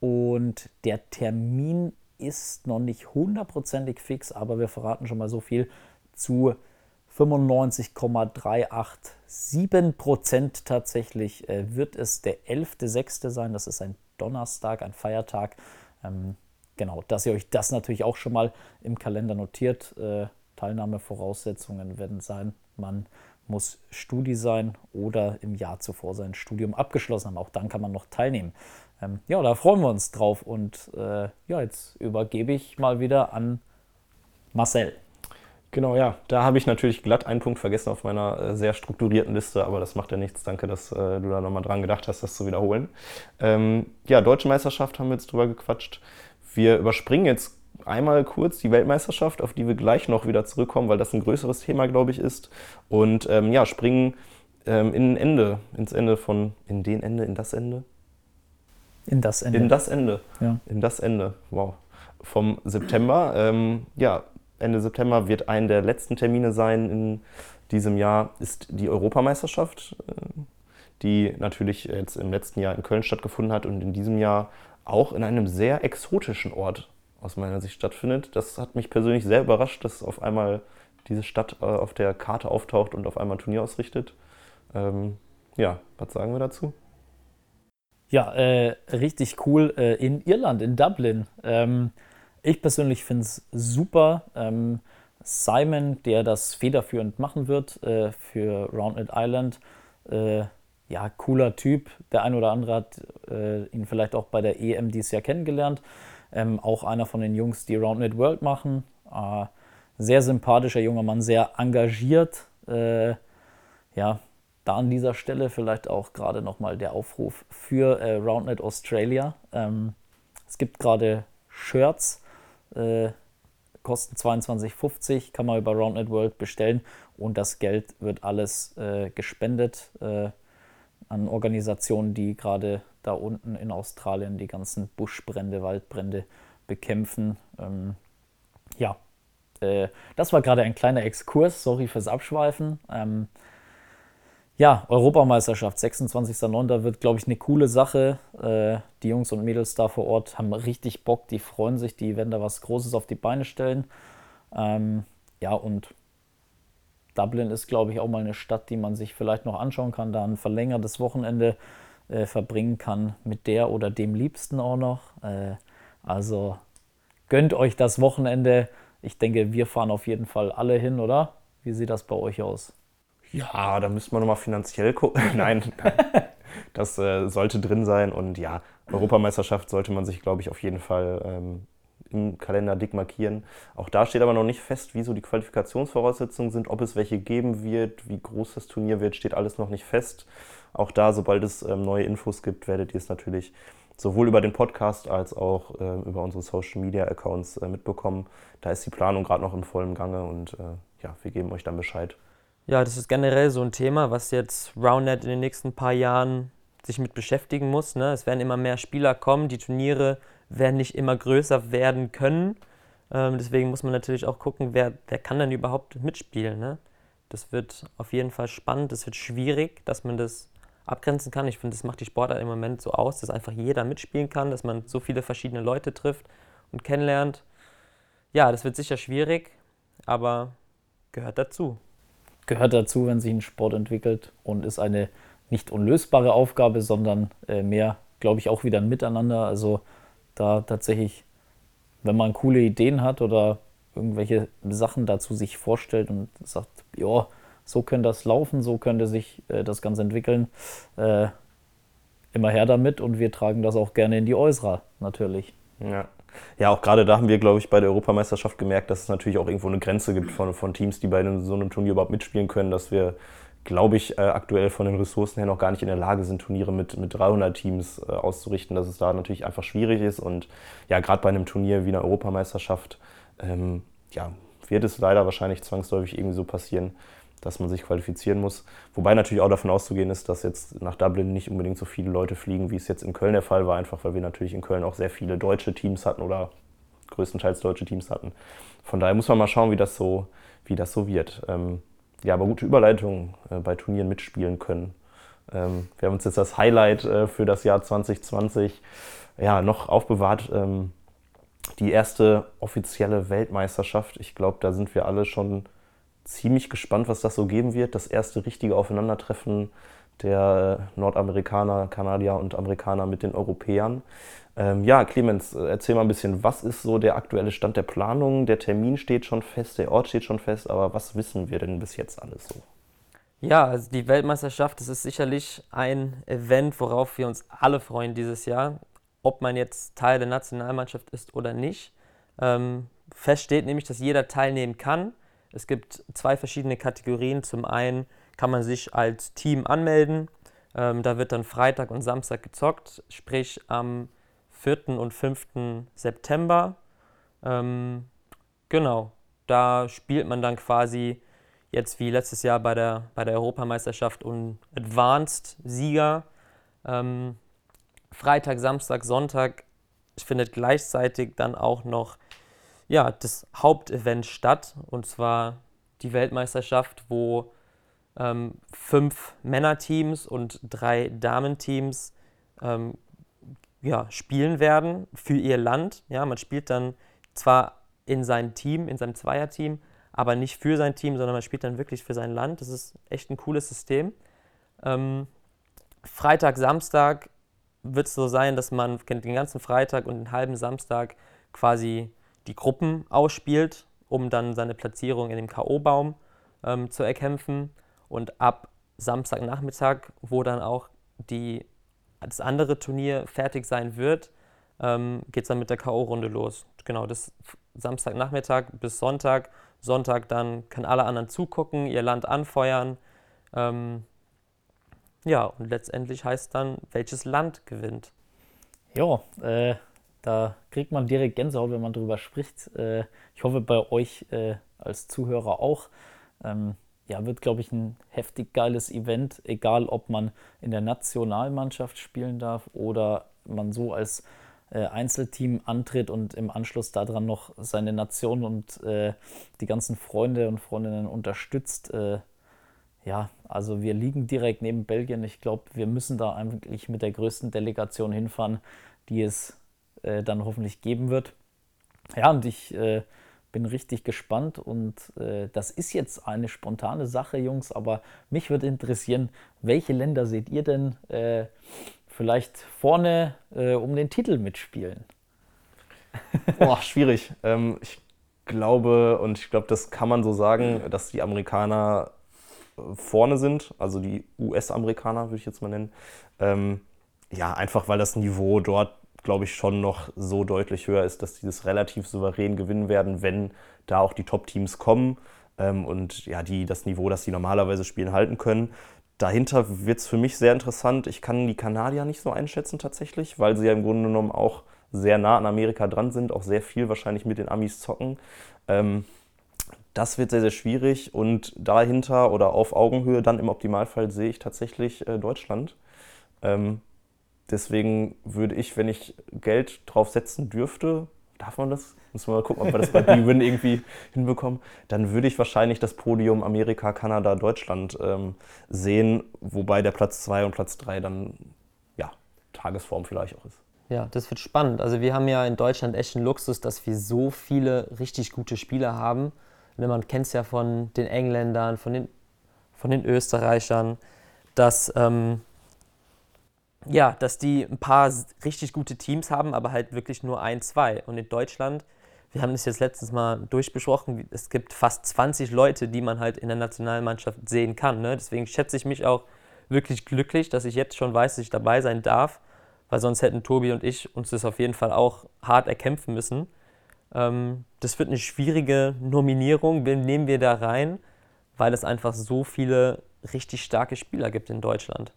Und der Termin ist noch nicht hundertprozentig fix, aber wir verraten schon mal so viel zu 95,387 Prozent tatsächlich äh, wird es der 11.06. sein. Das ist ein Donnerstag, ein Feiertag. Ähm, genau, dass ihr euch das natürlich auch schon mal im Kalender notiert. Äh, Teilnahmevoraussetzungen werden sein, man muss Studi sein oder im Jahr zuvor sein Studium abgeschlossen haben. Auch dann kann man noch teilnehmen. Ähm, ja, da freuen wir uns drauf. Und äh, ja, jetzt übergebe ich mal wieder an Marcel. Genau, ja. Da habe ich natürlich glatt einen Punkt vergessen auf meiner äh, sehr strukturierten Liste, aber das macht ja nichts. Danke, dass äh, du da nochmal dran gedacht hast, das zu wiederholen. Ähm, ja, Deutsche Meisterschaft haben wir jetzt drüber gequatscht. Wir überspringen jetzt einmal kurz die Weltmeisterschaft, auf die wir gleich noch wieder zurückkommen, weil das ein größeres Thema, glaube ich, ist. Und ähm, ja, springen ähm, in ein Ende, ins Ende von, in den Ende, in das Ende? In das Ende. In das Ende. Ja. In das Ende. Wow. Vom September. Ähm, ja, Ende September wird ein der letzten Termine sein in diesem Jahr, ist die Europameisterschaft, äh, die natürlich jetzt im letzten Jahr in Köln stattgefunden hat und in diesem Jahr auch in einem sehr exotischen Ort aus meiner Sicht stattfindet. Das hat mich persönlich sehr überrascht, dass auf einmal diese Stadt äh, auf der Karte auftaucht und auf einmal ein Turnier ausrichtet. Ähm, ja, was sagen wir dazu? Ja, äh, richtig cool äh, in Irland, in Dublin. Ähm, ich persönlich finde es super. Ähm, Simon, der das federführend machen wird äh, für Roundnet Island, äh, ja, cooler Typ. Der ein oder andere hat äh, ihn vielleicht auch bei der EM dieses Jahr kennengelernt. Ähm, auch einer von den Jungs, die Roundnet World machen. Äh, sehr sympathischer junger Mann, sehr engagiert. Äh, ja, da an dieser Stelle vielleicht auch gerade nochmal der Aufruf für äh, Roundnet Australia. Ähm, es gibt gerade Shirts, äh, kosten 22,50, kann man über Roundnet World bestellen und das Geld wird alles äh, gespendet äh, an Organisationen, die gerade da unten in Australien die ganzen Buschbrände, Waldbrände bekämpfen. Ähm, ja, äh, das war gerade ein kleiner Exkurs, sorry fürs Abschweifen. Ähm, ja, Europameisterschaft, 26.09. wird, glaube ich, eine coole Sache. Äh, die Jungs und Mädels da vor Ort haben richtig Bock, die freuen sich, die werden da was Großes auf die Beine stellen. Ähm, ja, und Dublin ist, glaube ich, auch mal eine Stadt, die man sich vielleicht noch anschauen kann, da ein verlängertes Wochenende äh, verbringen kann mit der oder dem Liebsten auch noch. Äh, also gönnt euch das Wochenende. Ich denke, wir fahren auf jeden Fall alle hin, oder? Wie sieht das bei euch aus? Ja, da müsste man nochmal finanziell gucken. nein, nein, das äh, sollte drin sein. Und ja, Europameisterschaft sollte man sich, glaube ich, auf jeden Fall ähm, im Kalender dick markieren. Auch da steht aber noch nicht fest, wie so die Qualifikationsvoraussetzungen sind, ob es welche geben wird, wie groß das Turnier wird, steht alles noch nicht fest. Auch da, sobald es ähm, neue Infos gibt, werdet ihr es natürlich sowohl über den Podcast als auch äh, über unsere Social Media Accounts äh, mitbekommen. Da ist die Planung gerade noch im vollen Gange und äh, ja, wir geben euch dann Bescheid. Ja, das ist generell so ein Thema, was jetzt Roundnet in den nächsten paar Jahren sich mit beschäftigen muss. Ne? Es werden immer mehr Spieler kommen, die Turniere werden nicht immer größer werden können. Ähm, deswegen muss man natürlich auch gucken, wer, wer kann denn überhaupt mitspielen. Ne? Das wird auf jeden Fall spannend, das wird schwierig, dass man das abgrenzen kann. Ich finde, das macht die Sportart im Moment so aus, dass einfach jeder mitspielen kann, dass man so viele verschiedene Leute trifft und kennenlernt. Ja, das wird sicher schwierig, aber gehört dazu. Gehört dazu, wenn sich ein Sport entwickelt und ist eine nicht unlösbare Aufgabe, sondern äh, mehr, glaube ich, auch wieder ein Miteinander. Also da tatsächlich, wenn man coole Ideen hat oder irgendwelche Sachen dazu sich vorstellt und sagt, ja, so könnte das laufen, so könnte sich äh, das Ganze entwickeln. Äh, immer her damit und wir tragen das auch gerne in die Äußere, natürlich. Ja. Ja, auch gerade da haben wir, glaube ich, bei der Europameisterschaft gemerkt, dass es natürlich auch irgendwo eine Grenze gibt von, von Teams, die bei so einem Turnier überhaupt mitspielen können, dass wir, glaube ich, äh, aktuell von den Ressourcen her noch gar nicht in der Lage sind, Turniere mit, mit 300 Teams äh, auszurichten, dass es da natürlich einfach schwierig ist. Und ja, gerade bei einem Turnier wie einer Europameisterschaft, ähm, ja, wird es leider wahrscheinlich zwangsläufig irgendwie so passieren, dass man sich qualifizieren muss. Wobei natürlich auch davon auszugehen ist, dass jetzt nach Dublin nicht unbedingt so viele Leute fliegen, wie es jetzt in Köln der Fall war, einfach weil wir natürlich in Köln auch sehr viele deutsche Teams hatten oder größtenteils deutsche Teams hatten. Von daher muss man mal schauen, wie das so, wie das so wird. Ähm, ja, aber gute Überleitungen äh, bei Turnieren mitspielen können. Ähm, wir haben uns jetzt das Highlight äh, für das Jahr 2020 ja, noch aufbewahrt. Ähm, die erste offizielle Weltmeisterschaft. Ich glaube, da sind wir alle schon ziemlich gespannt, was das so geben wird. Das erste richtige Aufeinandertreffen der Nordamerikaner, Kanadier und Amerikaner mit den Europäern. Ähm, ja, Clemens, äh, erzähl mal ein bisschen, was ist so der aktuelle Stand der Planung? Der Termin steht schon fest, der Ort steht schon fest, aber was wissen wir denn bis jetzt alles so? Ja, also die Weltmeisterschaft, das ist sicherlich ein Event, worauf wir uns alle freuen dieses Jahr, ob man jetzt Teil der Nationalmannschaft ist oder nicht. Ähm, fest steht nämlich, dass jeder teilnehmen kann. Es gibt zwei verschiedene Kategorien. Zum einen kann man sich als Team anmelden. Ähm, da wird dann Freitag und Samstag gezockt, sprich am 4. und 5. September. Ähm, genau, da spielt man dann quasi jetzt wie letztes Jahr bei der, bei der Europameisterschaft und Advanced-Sieger. Ähm, Freitag, Samstag, Sonntag findet gleichzeitig dann auch noch ja, das Hauptevent statt, und zwar die Weltmeisterschaft, wo ähm, fünf Männerteams und drei Damenteams ähm, ja, spielen werden für ihr Land. Ja, man spielt dann zwar in seinem Team, in seinem Zweierteam, aber nicht für sein Team, sondern man spielt dann wirklich für sein Land. Das ist echt ein cooles System. Ähm, Freitag, Samstag wird es so sein, dass man den ganzen Freitag und den halben Samstag quasi die Gruppen ausspielt, um dann seine Platzierung in dem K.O.-Baum ähm, zu erkämpfen. Und ab Samstagnachmittag, wo dann auch die, das andere Turnier fertig sein wird, ähm, geht es dann mit der K.O.-Runde los. Genau, das Samstagnachmittag bis Sonntag. Sonntag dann können alle anderen zugucken, ihr Land anfeuern. Ähm, ja, und letztendlich heißt dann, welches Land gewinnt. Ja, äh, da kriegt man direkt Gänsehaut, wenn man darüber spricht. Äh, ich hoffe bei euch äh, als Zuhörer auch. Ähm, ja, wird, glaube ich, ein heftig geiles Event, egal ob man in der Nationalmannschaft spielen darf oder man so als äh, Einzelteam antritt und im Anschluss daran noch seine Nation und äh, die ganzen Freunde und Freundinnen unterstützt. Äh, ja, also wir liegen direkt neben Belgien. Ich glaube, wir müssen da eigentlich mit der größten Delegation hinfahren, die es äh, dann hoffentlich geben wird. Ja, und ich äh, bin richtig gespannt und äh, das ist jetzt eine spontane Sache, Jungs, aber mich würde interessieren, welche Länder seht ihr denn äh, vielleicht vorne äh, um den Titel mitspielen? Boah, schwierig. Ähm, ich glaube, und ich glaube, das kann man so sagen, dass die Amerikaner äh, vorne sind, also die US-Amerikaner würde ich jetzt mal nennen. Ähm, ja, einfach weil das Niveau dort glaube ich, schon noch so deutlich höher ist, dass die das relativ souverän gewinnen werden, wenn da auch die Top-Teams kommen ähm, und ja, die das Niveau, das sie normalerweise spielen, halten können. Dahinter wird es für mich sehr interessant. Ich kann die Kanadier nicht so einschätzen tatsächlich, weil sie ja im Grunde genommen auch sehr nah an Amerika dran sind, auch sehr viel wahrscheinlich mit den Amis zocken. Ähm, das wird sehr, sehr schwierig und dahinter oder auf Augenhöhe dann im Optimalfall sehe ich tatsächlich äh, Deutschland. Ähm, Deswegen würde ich, wenn ich Geld drauf setzen dürfte, darf man das? Müssen wir mal gucken, ob wir das bei B-Win irgendwie hinbekommen. Dann würde ich wahrscheinlich das Podium Amerika, Kanada, Deutschland ähm, sehen, wobei der Platz 2 und Platz 3 dann ja, Tagesform vielleicht auch ist. Ja, das wird spannend. Also wir haben ja in Deutschland echt einen Luxus, dass wir so viele richtig gute Spieler haben. Man kennt es ja von den Engländern, von den, von den Österreichern, dass ähm, ja, dass die ein paar richtig gute Teams haben, aber halt wirklich nur ein, zwei. Und in Deutschland, wir haben das jetzt letztens mal durchbesprochen, es gibt fast 20 Leute, die man halt in der Nationalmannschaft sehen kann. Ne? Deswegen schätze ich mich auch wirklich glücklich, dass ich jetzt schon weiß, dass ich dabei sein darf, weil sonst hätten Tobi und ich uns das auf jeden Fall auch hart erkämpfen müssen. Ähm, das wird eine schwierige Nominierung, wen nehmen wir da rein, weil es einfach so viele richtig starke Spieler gibt in Deutschland.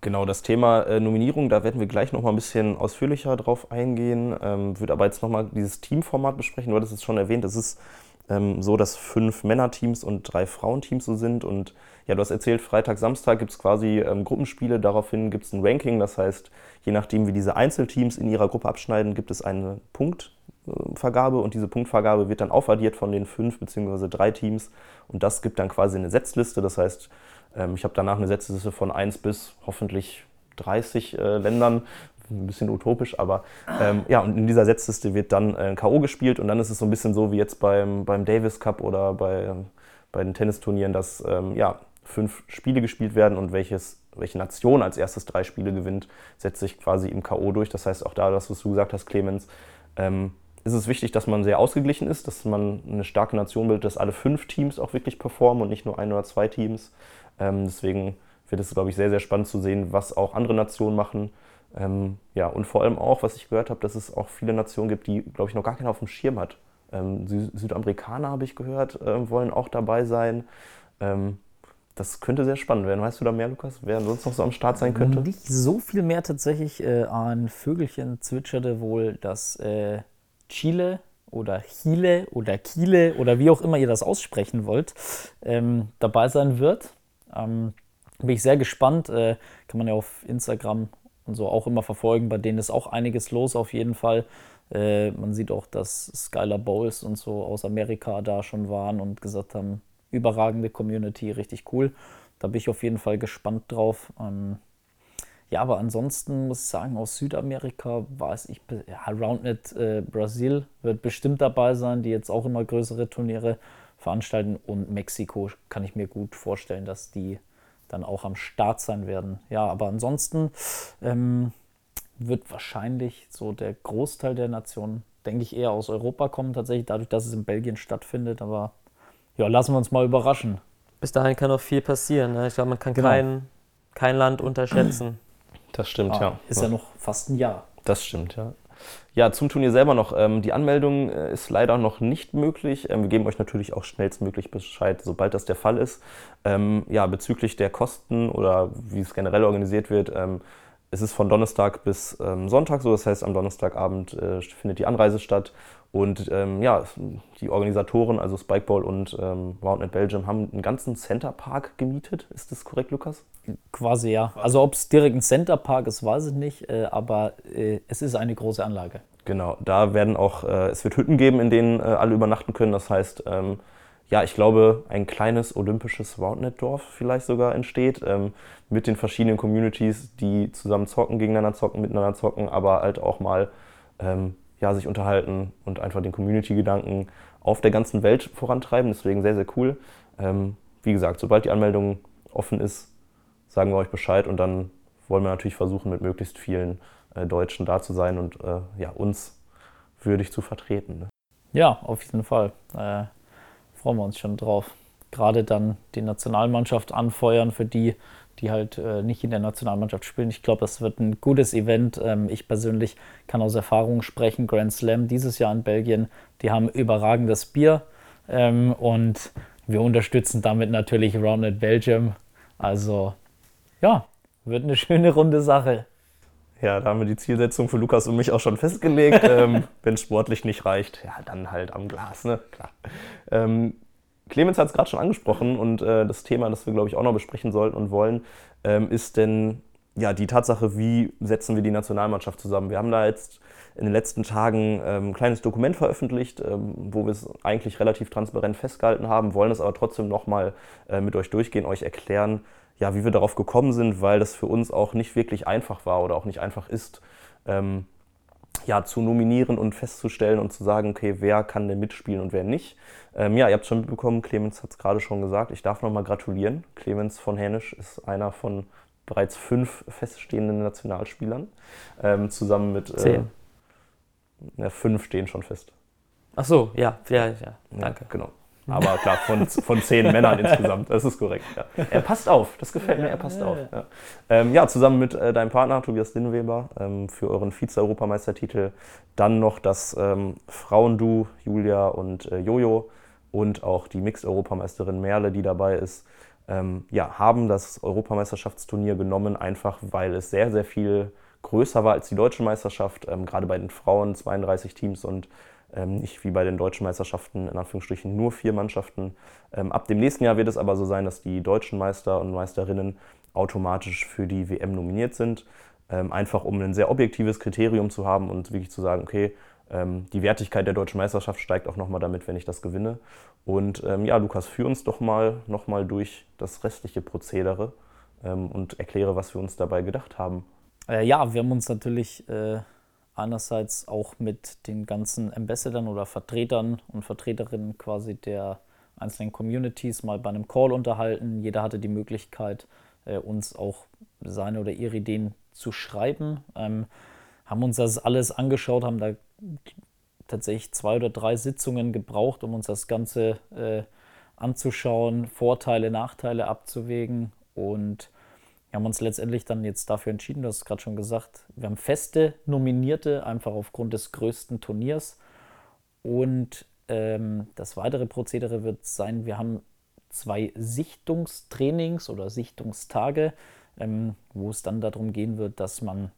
Genau, das Thema äh, Nominierung, da werden wir gleich nochmal ein bisschen ausführlicher drauf eingehen. Ähm, würde aber jetzt nochmal dieses Teamformat besprechen. Du hattest es schon erwähnt, es ist ähm, so, dass fünf Männerteams und drei Frauenteams so sind. Und ja, du hast erzählt, Freitag, Samstag gibt es quasi ähm, Gruppenspiele. Daraufhin gibt es ein Ranking. Das heißt, je nachdem, wie diese Einzelteams in ihrer Gruppe abschneiden, gibt es eine Punktvergabe. Und diese Punktvergabe wird dann aufaddiert von den fünf bzw. drei Teams. Und das gibt dann quasi eine Setzliste. Das heißt, ähm, ich habe danach eine Setzliste von 1 bis hoffentlich 30 äh, Ländern. Ein bisschen utopisch, aber ähm, ja, und in dieser Setzliste wird dann äh, K.O. gespielt und dann ist es so ein bisschen so wie jetzt beim, beim Davis Cup oder bei, bei den Tennisturnieren, dass ähm, ja, fünf Spiele gespielt werden und welches, welche Nation als erstes drei Spiele gewinnt, setzt sich quasi im K.O. durch. Das heißt, auch da, was du gesagt hast, Clemens, ähm, ist es wichtig, dass man sehr ausgeglichen ist, dass man eine starke Nation bildet, dass alle fünf Teams auch wirklich performen und nicht nur ein oder zwei Teams. Ähm, deswegen wird es, glaube ich, sehr, sehr spannend zu sehen, was auch andere Nationen machen. Ähm, ja, und vor allem auch, was ich gehört habe, dass es auch viele Nationen gibt, die, glaube ich, noch gar keiner auf dem Schirm hat. Ähm, Sü Südamerikaner, habe ich gehört, äh, wollen auch dabei sein. Ähm, das könnte sehr spannend werden. Weißt du da mehr, Lukas, wer sonst noch so am Start sein könnte? Nicht so viel mehr tatsächlich. Äh, ein Vögelchen zwitscherte wohl, dass äh, Chile oder Chile oder Chile oder wie auch immer ihr das aussprechen wollt, ähm, dabei sein wird. Ähm, bin ich sehr gespannt. Äh, kann man ja auf Instagram und so auch immer verfolgen. Bei denen ist auch einiges los auf jeden Fall. Äh, man sieht auch, dass Skylar Bowles und so aus Amerika da schon waren und gesagt haben, überragende Community, richtig cool. Da bin ich auf jeden Fall gespannt drauf. Ähm, ja, aber ansonsten muss ich sagen, aus Südamerika weiß ich, ja, Roundnet äh, Brasil wird bestimmt dabei sein, die jetzt auch immer größere Turniere veranstalten. Und Mexiko kann ich mir gut vorstellen, dass die dann auch am Start sein werden. Ja, aber ansonsten ähm, wird wahrscheinlich so der Großteil der Nationen, denke ich, eher aus Europa kommen, tatsächlich dadurch, dass es in Belgien stattfindet. Aber ja, lassen wir uns mal überraschen. Bis dahin kann noch viel passieren. Ne? Ich glaube, man kann genau. kein, kein Land unterschätzen. Das stimmt, ah, ja. Ist ja noch fast ein Jahr. Das stimmt, ja. Ja, zum Turnier selber noch. Ähm, die Anmeldung äh, ist leider noch nicht möglich. Ähm, wir geben euch natürlich auch schnellstmöglich Bescheid, sobald das der Fall ist. Ähm, ja, bezüglich der Kosten oder wie es generell organisiert wird, ähm, es ist von Donnerstag bis ähm, Sonntag so, das heißt am Donnerstagabend äh, findet die Anreise statt. Und ähm, ja, die Organisatoren, also Spikeball und ähm, Roundnet Belgium, haben einen ganzen Centerpark gemietet. Ist das korrekt, Lukas? Quasi ja. Also ob es direkt ein Centerpark ist, weiß ich nicht, äh, aber äh, es ist eine große Anlage. Genau, da werden auch, äh, es wird Hütten geben, in denen äh, alle übernachten können. Das heißt, ähm, ja, ich glaube, ein kleines olympisches Roundnet-Dorf vielleicht sogar entsteht, ähm, mit den verschiedenen Communities, die zusammen zocken, gegeneinander zocken, miteinander zocken, aber halt auch mal ähm, ja, sich unterhalten und einfach den Community-Gedanken auf der ganzen Welt vorantreiben. Deswegen sehr, sehr cool. Ähm, wie gesagt, sobald die Anmeldung offen ist, sagen wir euch Bescheid und dann wollen wir natürlich versuchen, mit möglichst vielen äh, Deutschen da zu sein und äh, ja, uns würdig zu vertreten. Ne? Ja, auf jeden Fall. Äh, freuen wir uns schon drauf. Gerade dann die Nationalmannschaft anfeuern für die, die halt äh, nicht in der Nationalmannschaft spielen. Ich glaube, das wird ein gutes Event. Ähm, ich persönlich kann aus Erfahrung sprechen. Grand Slam dieses Jahr in Belgien, die haben überragendes Bier ähm, und wir unterstützen damit natürlich Rounded Belgium. Also ja, wird eine schöne runde Sache. Ja, da haben wir die Zielsetzung für Lukas und mich auch schon festgelegt. ähm, Wenn es sportlich nicht reicht, ja, dann halt am Glas, ne? Klar. Ähm, Clemens hat es gerade schon angesprochen und äh, das Thema, das wir, glaube ich, auch noch besprechen sollten und wollen, ähm, ist denn ja die Tatsache, wie setzen wir die Nationalmannschaft zusammen. Wir haben da jetzt in den letzten Tagen ähm, ein kleines Dokument veröffentlicht, ähm, wo wir es eigentlich relativ transparent festgehalten haben, wollen es aber trotzdem nochmal äh, mit euch durchgehen, euch erklären, ja, wie wir darauf gekommen sind, weil das für uns auch nicht wirklich einfach war oder auch nicht einfach ist. Ähm, ja, zu nominieren und festzustellen und zu sagen, okay, wer kann denn mitspielen und wer nicht. Ähm, ja, ihr habt es schon mitbekommen, Clemens hat es gerade schon gesagt. Ich darf nochmal gratulieren. Clemens von Hänisch ist einer von bereits fünf feststehenden Nationalspielern. Ähm, zusammen mit. Äh, Zehn. Ja, fünf stehen schon fest. Ach so, ja, ja, ja, danke. Ja, genau. Aber klar, von, von zehn Männern insgesamt. Das ist korrekt. Ja. Er passt auf, das gefällt mir, er passt auf. Ja, ähm, ja zusammen mit äh, deinem Partner Tobias Linnweber ähm, für euren Vize-Europameistertitel. Dann noch das ähm, Frauendu Julia und äh, Jojo und auch die Mixed-Europameisterin Merle, die dabei ist. Ähm, ja, haben das Europameisterschaftsturnier genommen, einfach weil es sehr, sehr viel größer war als die deutsche Meisterschaft, ähm, gerade bei den Frauen 32 Teams und ähm, nicht wie bei den deutschen Meisterschaften, in Anführungsstrichen, nur vier Mannschaften. Ähm, ab dem nächsten Jahr wird es aber so sein, dass die deutschen Meister und Meisterinnen automatisch für die WM nominiert sind. Ähm, einfach um ein sehr objektives Kriterium zu haben und wirklich zu sagen, okay, ähm, die Wertigkeit der deutschen Meisterschaft steigt auch nochmal damit, wenn ich das gewinne. Und ähm, ja, Lukas, führ uns doch mal nochmal durch das restliche Prozedere und erkläre, was wir uns dabei gedacht haben. Äh, ja, wir haben uns natürlich äh, einerseits auch mit den ganzen Ambassadern oder Vertretern und Vertreterinnen quasi der einzelnen Communities mal bei einem Call unterhalten. Jeder hatte die Möglichkeit, äh, uns auch seine oder ihre Ideen zu schreiben. Ähm, haben uns das alles angeschaut, haben da tatsächlich zwei oder drei Sitzungen gebraucht, um uns das Ganze äh, anzuschauen, Vorteile, Nachteile abzuwägen und wir haben uns letztendlich dann jetzt dafür entschieden, du hast es gerade schon gesagt, wir haben feste Nominierte, einfach aufgrund des größten Turniers. Und ähm, das weitere Prozedere wird sein, wir haben zwei Sichtungstrainings oder Sichtungstage, ähm, wo es dann darum gehen wird, dass man,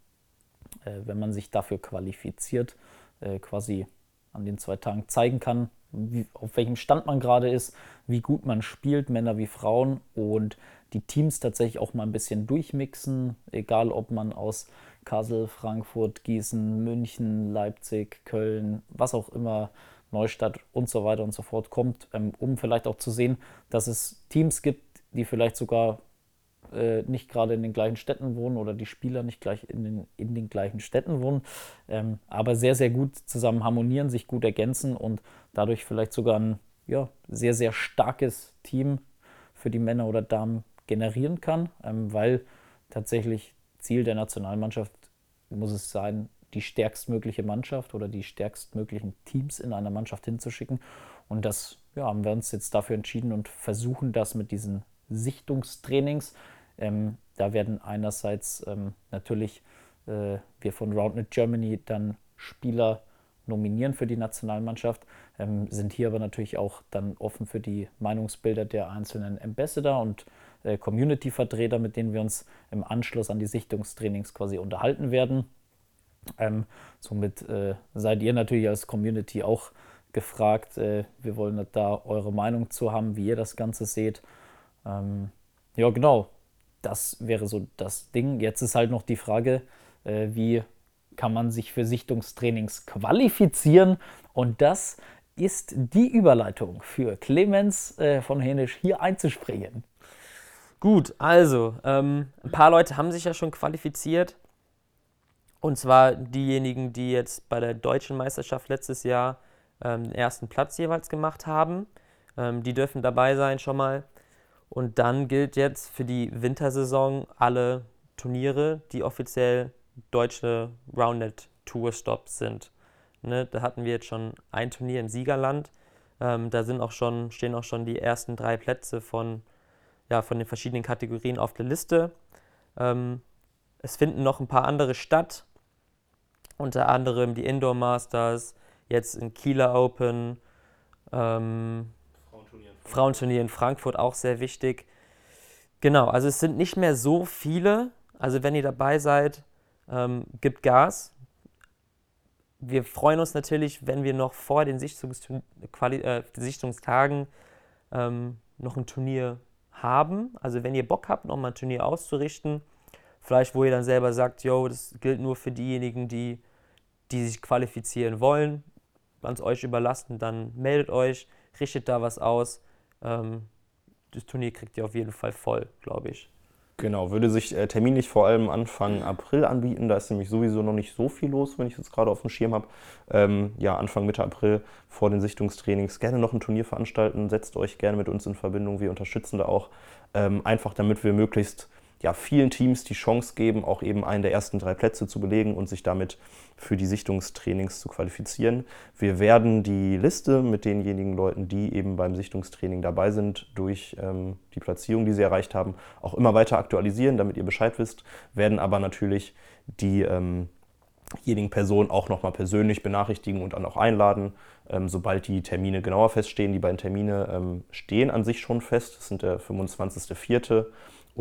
äh, wenn man sich dafür qualifiziert, äh, quasi an den zwei Tagen zeigen kann, wie, auf welchem Stand man gerade ist, wie gut man spielt, Männer wie Frauen und die Teams tatsächlich auch mal ein bisschen durchmixen, egal ob man aus Kassel, Frankfurt, Gießen, München, Leipzig, Köln, was auch immer, Neustadt und so weiter und so fort kommt, ähm, um vielleicht auch zu sehen, dass es Teams gibt, die vielleicht sogar äh, nicht gerade in den gleichen Städten wohnen oder die Spieler nicht gleich in den, in den gleichen Städten wohnen, ähm, aber sehr, sehr gut zusammen harmonieren, sich gut ergänzen und dadurch vielleicht sogar ein ja, sehr, sehr starkes Team für die Männer oder Damen generieren kann, ähm, weil tatsächlich Ziel der Nationalmannschaft muss es sein, die stärkstmögliche Mannschaft oder die stärkstmöglichen Teams in einer Mannschaft hinzuschicken. Und das ja, haben wir uns jetzt dafür entschieden und versuchen das mit diesen Sichtungstrainings. Ähm, da werden einerseits ähm, natürlich äh, wir von Roundnet Germany dann Spieler nominieren für die Nationalmannschaft, ähm, sind hier aber natürlich auch dann offen für die Meinungsbilder der einzelnen Ambassador und äh, Community-Vertreter, mit denen wir uns im Anschluss an die Sichtungstrainings quasi unterhalten werden. Ähm, somit äh, seid ihr natürlich als Community auch gefragt. Äh, wir wollen da eure Meinung zu haben, wie ihr das Ganze seht. Ähm, ja, genau. Das wäre so das Ding. Jetzt ist halt noch die Frage, äh, wie kann man sich für Sichtungstrainings qualifizieren? Und das ist die Überleitung für Clemens äh, von Hänisch hier einzuspringen. Gut, also ähm, ein paar Leute haben sich ja schon qualifiziert. Und zwar diejenigen, die jetzt bei der deutschen Meisterschaft letztes Jahr ähm, den ersten Platz jeweils gemacht haben. Ähm, die dürfen dabei sein schon mal. Und dann gilt jetzt für die Wintersaison alle Turniere, die offiziell deutsche Roundnet Tour Stops sind. Ne, da hatten wir jetzt schon ein Turnier im Siegerland. Ähm, da sind auch schon, stehen auch schon die ersten drei Plätze von, ja, von den verschiedenen Kategorien auf der Liste. Ähm, es finden noch ein paar andere statt unter anderem die Indoor Masters, jetzt in Kieler Open, ähm, Frauenturnier, in Frankfurt auch sehr wichtig. Genau, also es sind nicht mehr so viele. Also wenn ihr dabei seid, ähm, gibt Gas. Wir freuen uns natürlich, wenn wir noch vor den Sichtungs äh, Sichtungstagen ähm, noch ein Turnier haben. Also wenn ihr Bock habt, noch mal ein Turnier auszurichten, vielleicht wo ihr dann selber sagt, yo, das gilt nur für diejenigen, die die sich qualifizieren wollen, ganz euch überlassen, dann meldet euch, richtet da was aus. Ähm, das Turnier kriegt ihr auf jeden Fall voll, glaube ich. Genau, würde sich äh, terminlich vor allem Anfang April anbieten. Da ist nämlich sowieso noch nicht so viel los, wenn ich jetzt gerade auf dem Schirm habe. Ähm, ja, Anfang Mitte April vor den Sichtungstrainings gerne noch ein Turnier veranstalten. Setzt euch gerne mit uns in Verbindung. Wir unterstützen da auch ähm, einfach, damit wir möglichst ja, vielen Teams die Chance geben, auch eben einen der ersten drei Plätze zu belegen und sich damit für die Sichtungstrainings zu qualifizieren. Wir werden die Liste mit denjenigen Leuten, die eben beim Sichtungstraining dabei sind, durch ähm, die Platzierung, die sie erreicht haben, auch immer weiter aktualisieren, damit ihr Bescheid wisst, werden aber natürlich die ähm, diejenigen Personen auch nochmal persönlich benachrichtigen und dann auch einladen, ähm, sobald die Termine genauer feststehen. Die beiden Termine ähm, stehen an sich schon fest. Das sind der 25.04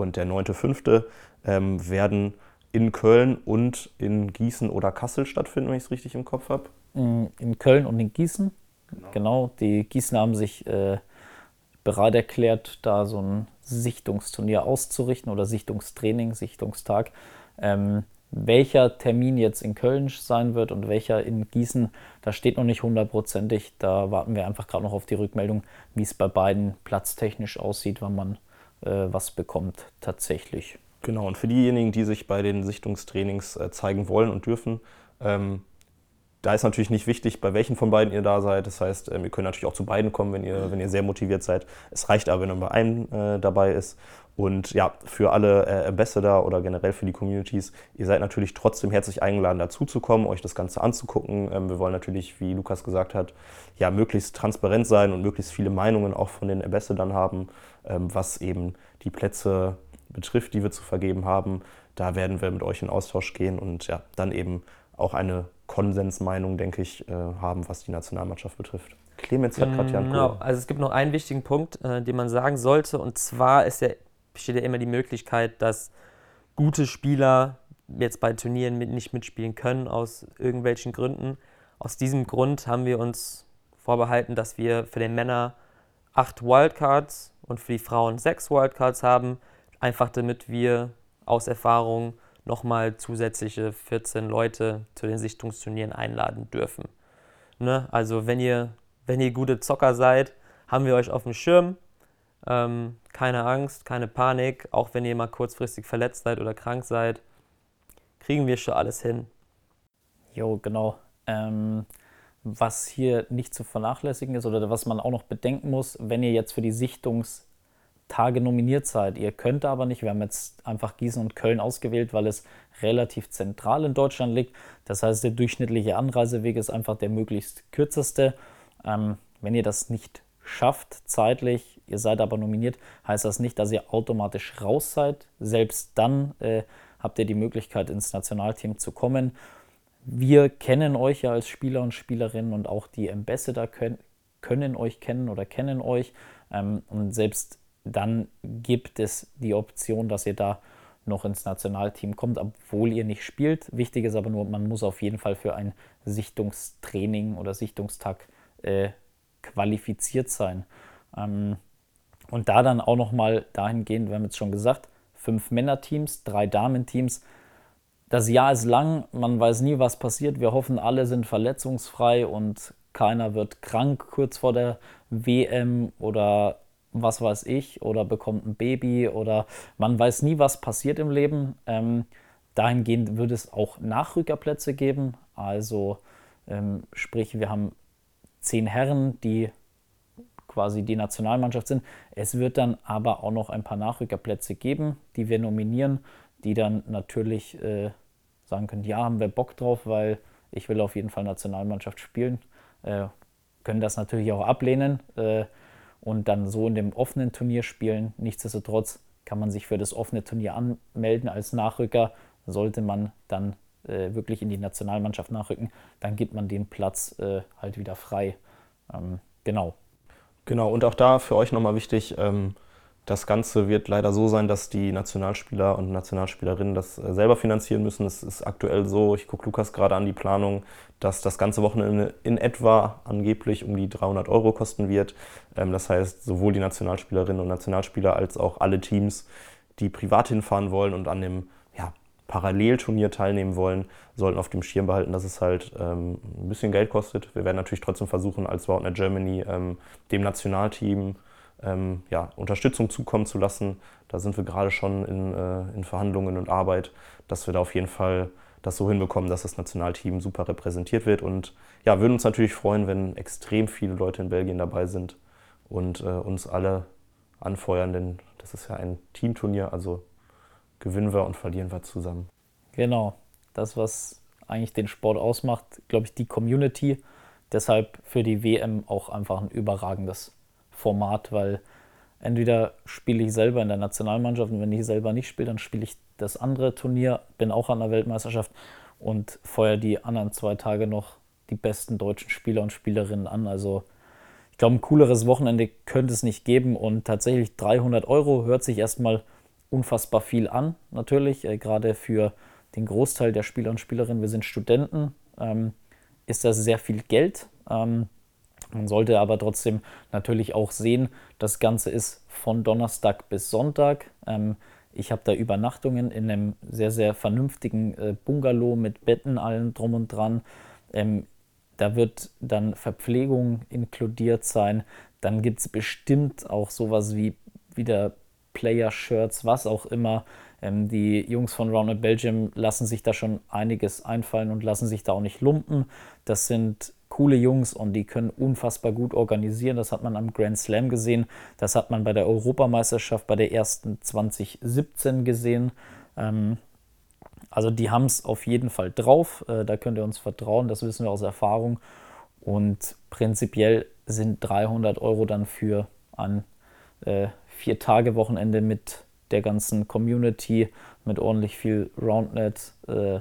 und der 9.5. Ähm, werden in Köln und in Gießen oder Kassel stattfinden, wenn ich es richtig im Kopf habe. In Köln und in Gießen. Genau. genau. Die Gießen haben sich äh, bereit erklärt, da so ein Sichtungsturnier auszurichten oder Sichtungstraining, Sichtungstag. Ähm, welcher Termin jetzt in Köln sein wird und welcher in Gießen, da steht noch nicht hundertprozentig. Da warten wir einfach gerade noch auf die Rückmeldung, wie es bei beiden platztechnisch aussieht, wann man was bekommt tatsächlich. Genau, und für diejenigen, die sich bei den Sichtungstrainings äh, zeigen wollen und dürfen, ähm, da ist natürlich nicht wichtig, bei welchen von beiden ihr da seid. Das heißt, ähm, ihr könnt natürlich auch zu beiden kommen, wenn ihr, wenn ihr sehr motiviert seid. Es reicht aber, wenn man bei einem äh, dabei ist. Und ja, für alle äh, Ambassador oder generell für die Communities, ihr seid natürlich trotzdem herzlich eingeladen, dazuzukommen, euch das Ganze anzugucken. Ähm, wir wollen natürlich, wie Lukas gesagt hat, ja, möglichst transparent sein und möglichst viele Meinungen auch von den Ambassadern haben, was eben die Plätze betrifft, die wir zu vergeben haben. Da werden wir mit euch in Austausch gehen und ja, dann eben auch eine Konsensmeinung, denke ich, äh, haben, was die Nationalmannschaft betrifft. Clemens hat gerade ja einen Genau, also es gibt noch einen wichtigen Punkt, äh, den man sagen sollte, und zwar ist ja, besteht ja immer die Möglichkeit, dass gute Spieler jetzt bei Turnieren mit, nicht mitspielen können, aus irgendwelchen Gründen. Aus diesem Grund haben wir uns vorbehalten, dass wir für den Männer acht Wildcards und für die Frauen sechs Wildcards haben, einfach damit wir aus Erfahrung nochmal zusätzliche 14 Leute zu den Sichtungsturnieren einladen dürfen. Ne? Also wenn ihr, wenn ihr gute Zocker seid, haben wir euch auf dem Schirm. Ähm, keine Angst, keine Panik, auch wenn ihr mal kurzfristig verletzt seid oder krank seid, kriegen wir schon alles hin. Jo, genau. Ähm, was hier nicht zu vernachlässigen ist oder was man auch noch bedenken muss, wenn ihr jetzt für die Sichtungs- Tage nominiert seid. Ihr könnt aber nicht. Wir haben jetzt einfach Gießen und Köln ausgewählt, weil es relativ zentral in Deutschland liegt. Das heißt, der durchschnittliche Anreiseweg ist einfach der möglichst kürzeste. Ähm, wenn ihr das nicht schafft zeitlich, ihr seid aber nominiert, heißt das nicht, dass ihr automatisch raus seid. Selbst dann äh, habt ihr die Möglichkeit, ins Nationalteam zu kommen. Wir kennen euch ja als Spieler und Spielerinnen und auch die Ambassador können, können euch kennen oder kennen euch. Ähm, und selbst dann gibt es die Option, dass ihr da noch ins Nationalteam kommt, obwohl ihr nicht spielt. Wichtig ist aber nur, man muss auf jeden Fall für ein Sichtungstraining oder Sichtungstag äh, qualifiziert sein. Ähm, und da dann auch nochmal dahingehend, wir haben jetzt schon gesagt, fünf Männerteams, drei Damenteams. Das Jahr ist lang, man weiß nie, was passiert. Wir hoffen, alle sind verletzungsfrei und keiner wird krank kurz vor der WM oder was weiß ich, oder bekommt ein Baby oder man weiß nie, was passiert im Leben. Ähm, dahingehend wird es auch Nachrückerplätze geben. Also ähm, sprich, wir haben zehn Herren, die quasi die Nationalmannschaft sind. Es wird dann aber auch noch ein paar Nachrückerplätze geben, die wir nominieren, die dann natürlich äh, sagen können, ja, haben wir Bock drauf, weil ich will auf jeden Fall Nationalmannschaft spielen. Äh, können das natürlich auch ablehnen äh, und dann so in dem offenen Turnier spielen. Nichtsdestotrotz kann man sich für das offene Turnier anmelden als Nachrücker. Sollte man dann äh, wirklich in die Nationalmannschaft nachrücken, dann gibt man den Platz äh, halt wieder frei. Ähm, genau. Genau, und auch da für euch nochmal wichtig, ähm, das Ganze wird leider so sein, dass die Nationalspieler und Nationalspielerinnen das äh, selber finanzieren müssen. Es ist aktuell so, ich gucke Lukas gerade an die Planung, dass das ganze Wochenende in etwa angeblich um die 300 Euro kosten wird. Ähm, das heißt, sowohl die Nationalspielerinnen und Nationalspieler als auch alle Teams, die privat hinfahren wollen und an dem Parallelturnier teilnehmen wollen, sollten auf dem Schirm behalten, dass es halt ähm, ein bisschen Geld kostet. Wir werden natürlich trotzdem versuchen, als Woutnet Germany ähm, dem Nationalteam ähm, ja, Unterstützung zukommen zu lassen. Da sind wir gerade schon in, äh, in Verhandlungen und Arbeit, dass wir da auf jeden Fall das so hinbekommen, dass das Nationalteam super repräsentiert wird. Und ja, würden uns natürlich freuen, wenn extrem viele Leute in Belgien dabei sind und äh, uns alle anfeuern, denn das ist ja ein Teamturnier, also gewinnen wir und verlieren wir zusammen. Genau, das, was eigentlich den Sport ausmacht, glaube ich, die Community. Deshalb für die WM auch einfach ein überragendes Format, weil entweder spiele ich selber in der Nationalmannschaft und wenn ich selber nicht spiele, dann spiele ich das andere Turnier, bin auch an der Weltmeisterschaft und feuer die anderen zwei Tage noch die besten deutschen Spieler und Spielerinnen an. Also ich glaube, ein cooleres Wochenende könnte es nicht geben und tatsächlich 300 Euro hört sich erstmal unfassbar viel an, natürlich, äh, gerade für den Großteil der Spieler und Spielerinnen. Wir sind Studenten, ähm, ist das sehr viel Geld. Ähm, man sollte aber trotzdem natürlich auch sehen, das Ganze ist von Donnerstag bis Sonntag. Ähm, ich habe da Übernachtungen in einem sehr, sehr vernünftigen äh, Bungalow mit Betten, allem drum und dran. Ähm, da wird dann Verpflegung inkludiert sein. Dann gibt es bestimmt auch sowas wie wieder Player-Shirts, was auch immer. Ähm, die Jungs von Rounded Belgium lassen sich da schon einiges einfallen und lassen sich da auch nicht lumpen. Das sind coole Jungs und die können unfassbar gut organisieren. Das hat man am Grand Slam gesehen. Das hat man bei der Europameisterschaft bei der ersten 2017 gesehen. Ähm, also die haben es auf jeden Fall drauf. Äh, da könnt ihr uns vertrauen. Das wissen wir aus Erfahrung. Und prinzipiell sind 300 Euro dann für ein äh, Vier-Tage-Wochenende mit der ganzen Community, mit ordentlich viel Roundnet äh,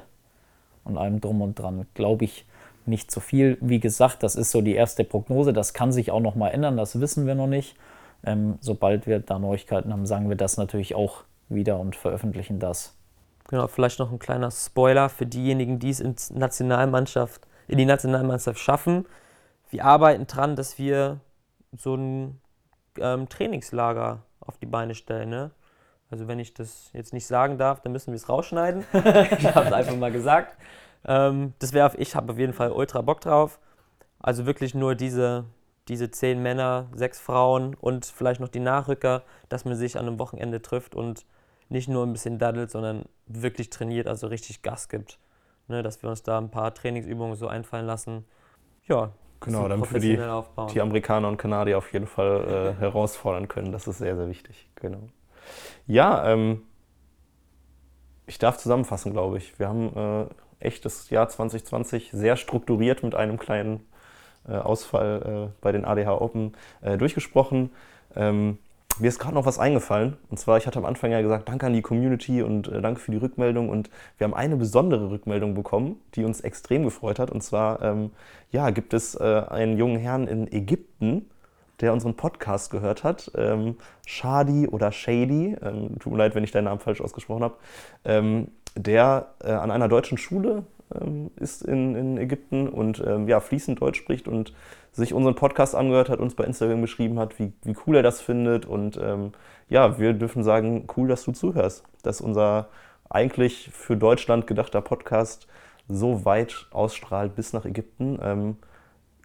und allem drum und dran, glaube ich, nicht so viel. Wie gesagt, das ist so die erste Prognose. Das kann sich auch noch mal ändern, das wissen wir noch nicht. Ähm, sobald wir da Neuigkeiten haben, sagen wir das natürlich auch wieder und veröffentlichen das. Genau, vielleicht noch ein kleiner Spoiler für diejenigen, die es ins Nationalmannschaft, in die Nationalmannschaft schaffen. Wir arbeiten dran, dass wir so ein ähm, Trainingslager auf die Beine stellen. Ne? Also wenn ich das jetzt nicht sagen darf, dann müssen wir es rausschneiden. ich habe es einfach mal gesagt. Ähm, das wäre, ich habe auf jeden Fall ultra Bock drauf. Also wirklich nur diese, diese zehn Männer, sechs Frauen und vielleicht noch die Nachrücker, dass man sich an einem Wochenende trifft und nicht nur ein bisschen daddelt, sondern wirklich trainiert, also richtig Gas gibt. Ne, dass wir uns da ein paar Trainingsübungen so einfallen lassen. Ja, Genau, damit wir die, die Amerikaner und Kanadier auf jeden Fall äh, herausfordern können. Das ist sehr, sehr wichtig. Genau. Ja, ähm, ich darf zusammenfassen, glaube ich. Wir haben äh, echt das Jahr 2020 sehr strukturiert mit einem kleinen äh, Ausfall äh, bei den ADH Open äh, durchgesprochen. Ähm, mir ist gerade noch was eingefallen. Und zwar, ich hatte am Anfang ja gesagt, danke an die Community und äh, danke für die Rückmeldung. Und wir haben eine besondere Rückmeldung bekommen, die uns extrem gefreut hat. Und zwar, ähm, ja, gibt es äh, einen jungen Herrn in Ägypten, der unseren Podcast gehört hat. Ähm, Shadi oder Shady, ähm, tut mir leid, wenn ich deinen Namen falsch ausgesprochen habe, ähm, der äh, an einer deutschen Schule ähm, ist in, in Ägypten und ähm, ja, fließend Deutsch spricht und sich unseren Podcast angehört hat, uns bei Instagram geschrieben hat, wie, wie cool er das findet. Und ähm, ja, wir dürfen sagen, cool, dass du zuhörst. Dass unser eigentlich für Deutschland gedachter Podcast so weit ausstrahlt bis nach Ägypten. Ähm,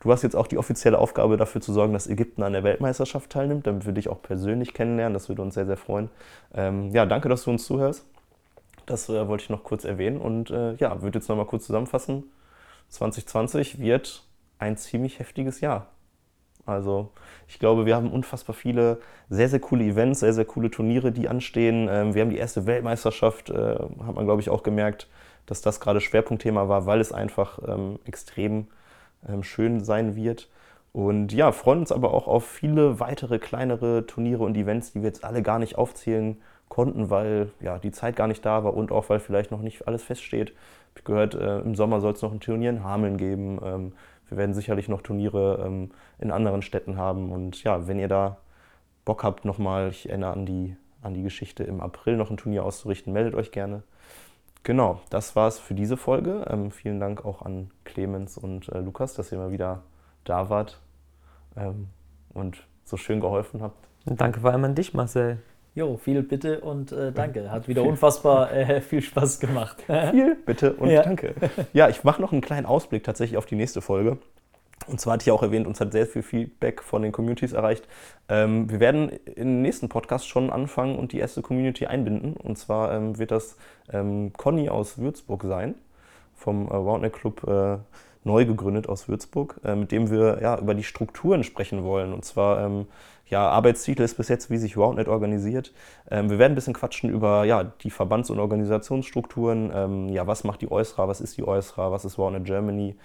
du hast jetzt auch die offizielle Aufgabe dafür zu sorgen, dass Ägypten an der Weltmeisterschaft teilnimmt, damit wir dich auch persönlich kennenlernen. Das würde uns sehr, sehr freuen. Ähm, ja, danke, dass du uns zuhörst. Das äh, wollte ich noch kurz erwähnen und äh, ja, würde jetzt nochmal kurz zusammenfassen. 2020 wird ein ziemlich heftiges Jahr. Also ich glaube, wir haben unfassbar viele sehr, sehr coole Events, sehr, sehr coole Turniere, die anstehen. Ähm, wir haben die erste Weltmeisterschaft, äh, hat man, glaube ich, auch gemerkt, dass das gerade Schwerpunktthema war, weil es einfach ähm, extrem ähm, schön sein wird. Und ja, freuen uns aber auch auf viele weitere kleinere Turniere und Events, die wir jetzt alle gar nicht aufzählen konnten, weil ja, die Zeit gar nicht da war und auch weil vielleicht noch nicht alles feststeht. Ich habe gehört, äh, im Sommer soll es noch ein Turnier in Hameln geben. Ähm, wir werden sicherlich noch Turniere ähm, in anderen Städten haben. Und ja, wenn ihr da Bock habt, nochmal, ich erinnere an die, an die Geschichte, im April noch ein Turnier auszurichten, meldet euch gerne. Genau, das war es für diese Folge. Ähm, vielen Dank auch an Clemens und äh, Lukas, dass ihr mal wieder da wart ähm, und so schön geholfen habt. Danke vor allem an dich, Marcel. Jo, viel Bitte und äh, danke. Hat wieder unfassbar äh, viel Spaß gemacht. Viel Bitte und Ja. danke. Ja, ich mache noch einen kleinen Ausblick tatsächlich auf die nächste Folge. Und zwar hatte ich auch erwähnt, uns hat sehr viel Feedback von den Communities erreicht. Ähm, wir werden im nächsten Podcast schon anfangen und die erste Community einbinden. Und zwar ähm, wird das ähm, Conny aus Würzburg sein, vom äh, Roundneck Club äh, neu gegründet aus Würzburg, äh, mit dem wir ja, über die Strukturen sprechen wollen. Und zwar, ähm, ja, Arbeitstitel ist bis jetzt, wie sich Roundnet organisiert. Ähm, wir werden ein bisschen quatschen über ja, die Verbands- und Organisationsstrukturen. Ähm, ja, was macht die EUSRA, was ist die EUSRA, was ist Roundnet Germany?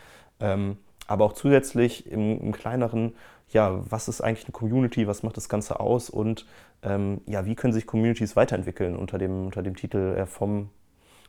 Ähm, aber auch zusätzlich im, im kleineren, ja, was ist eigentlich eine Community, was macht das Ganze aus und ähm, ja, wie können sich Communities weiterentwickeln unter dem, unter dem Titel äh, vom,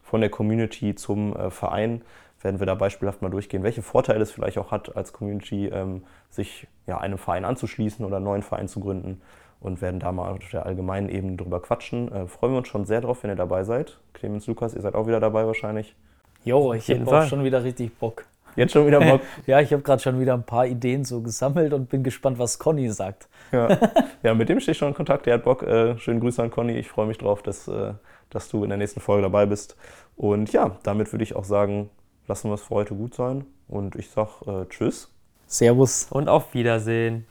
von der Community zum äh, Verein werden wir da beispielhaft mal durchgehen, welche Vorteile es vielleicht auch hat, als Community ähm, sich ja, einem Verein anzuschließen oder einen neuen Verein zu gründen und werden da mal auf der allgemeinen Ebene drüber quatschen. Äh, freuen wir uns schon sehr drauf, wenn ihr dabei seid. Clemens, Lukas, ihr seid auch wieder dabei wahrscheinlich. Jo, ich habe auch schon wieder richtig Bock. Jetzt schon wieder Bock. Ja, ich habe gerade schon wieder ein paar Ideen so gesammelt und bin gespannt, was Conny sagt. ja. ja, mit dem stehe ich schon in Kontakt. Der hat Bock. Äh, schönen Grüße an Conny. Ich freue mich drauf, dass, äh, dass du in der nächsten Folge dabei bist. Und ja, damit würde ich auch sagen, lassen wir es für heute gut sein. Und ich sage äh, Tschüss. Servus. Und auf Wiedersehen.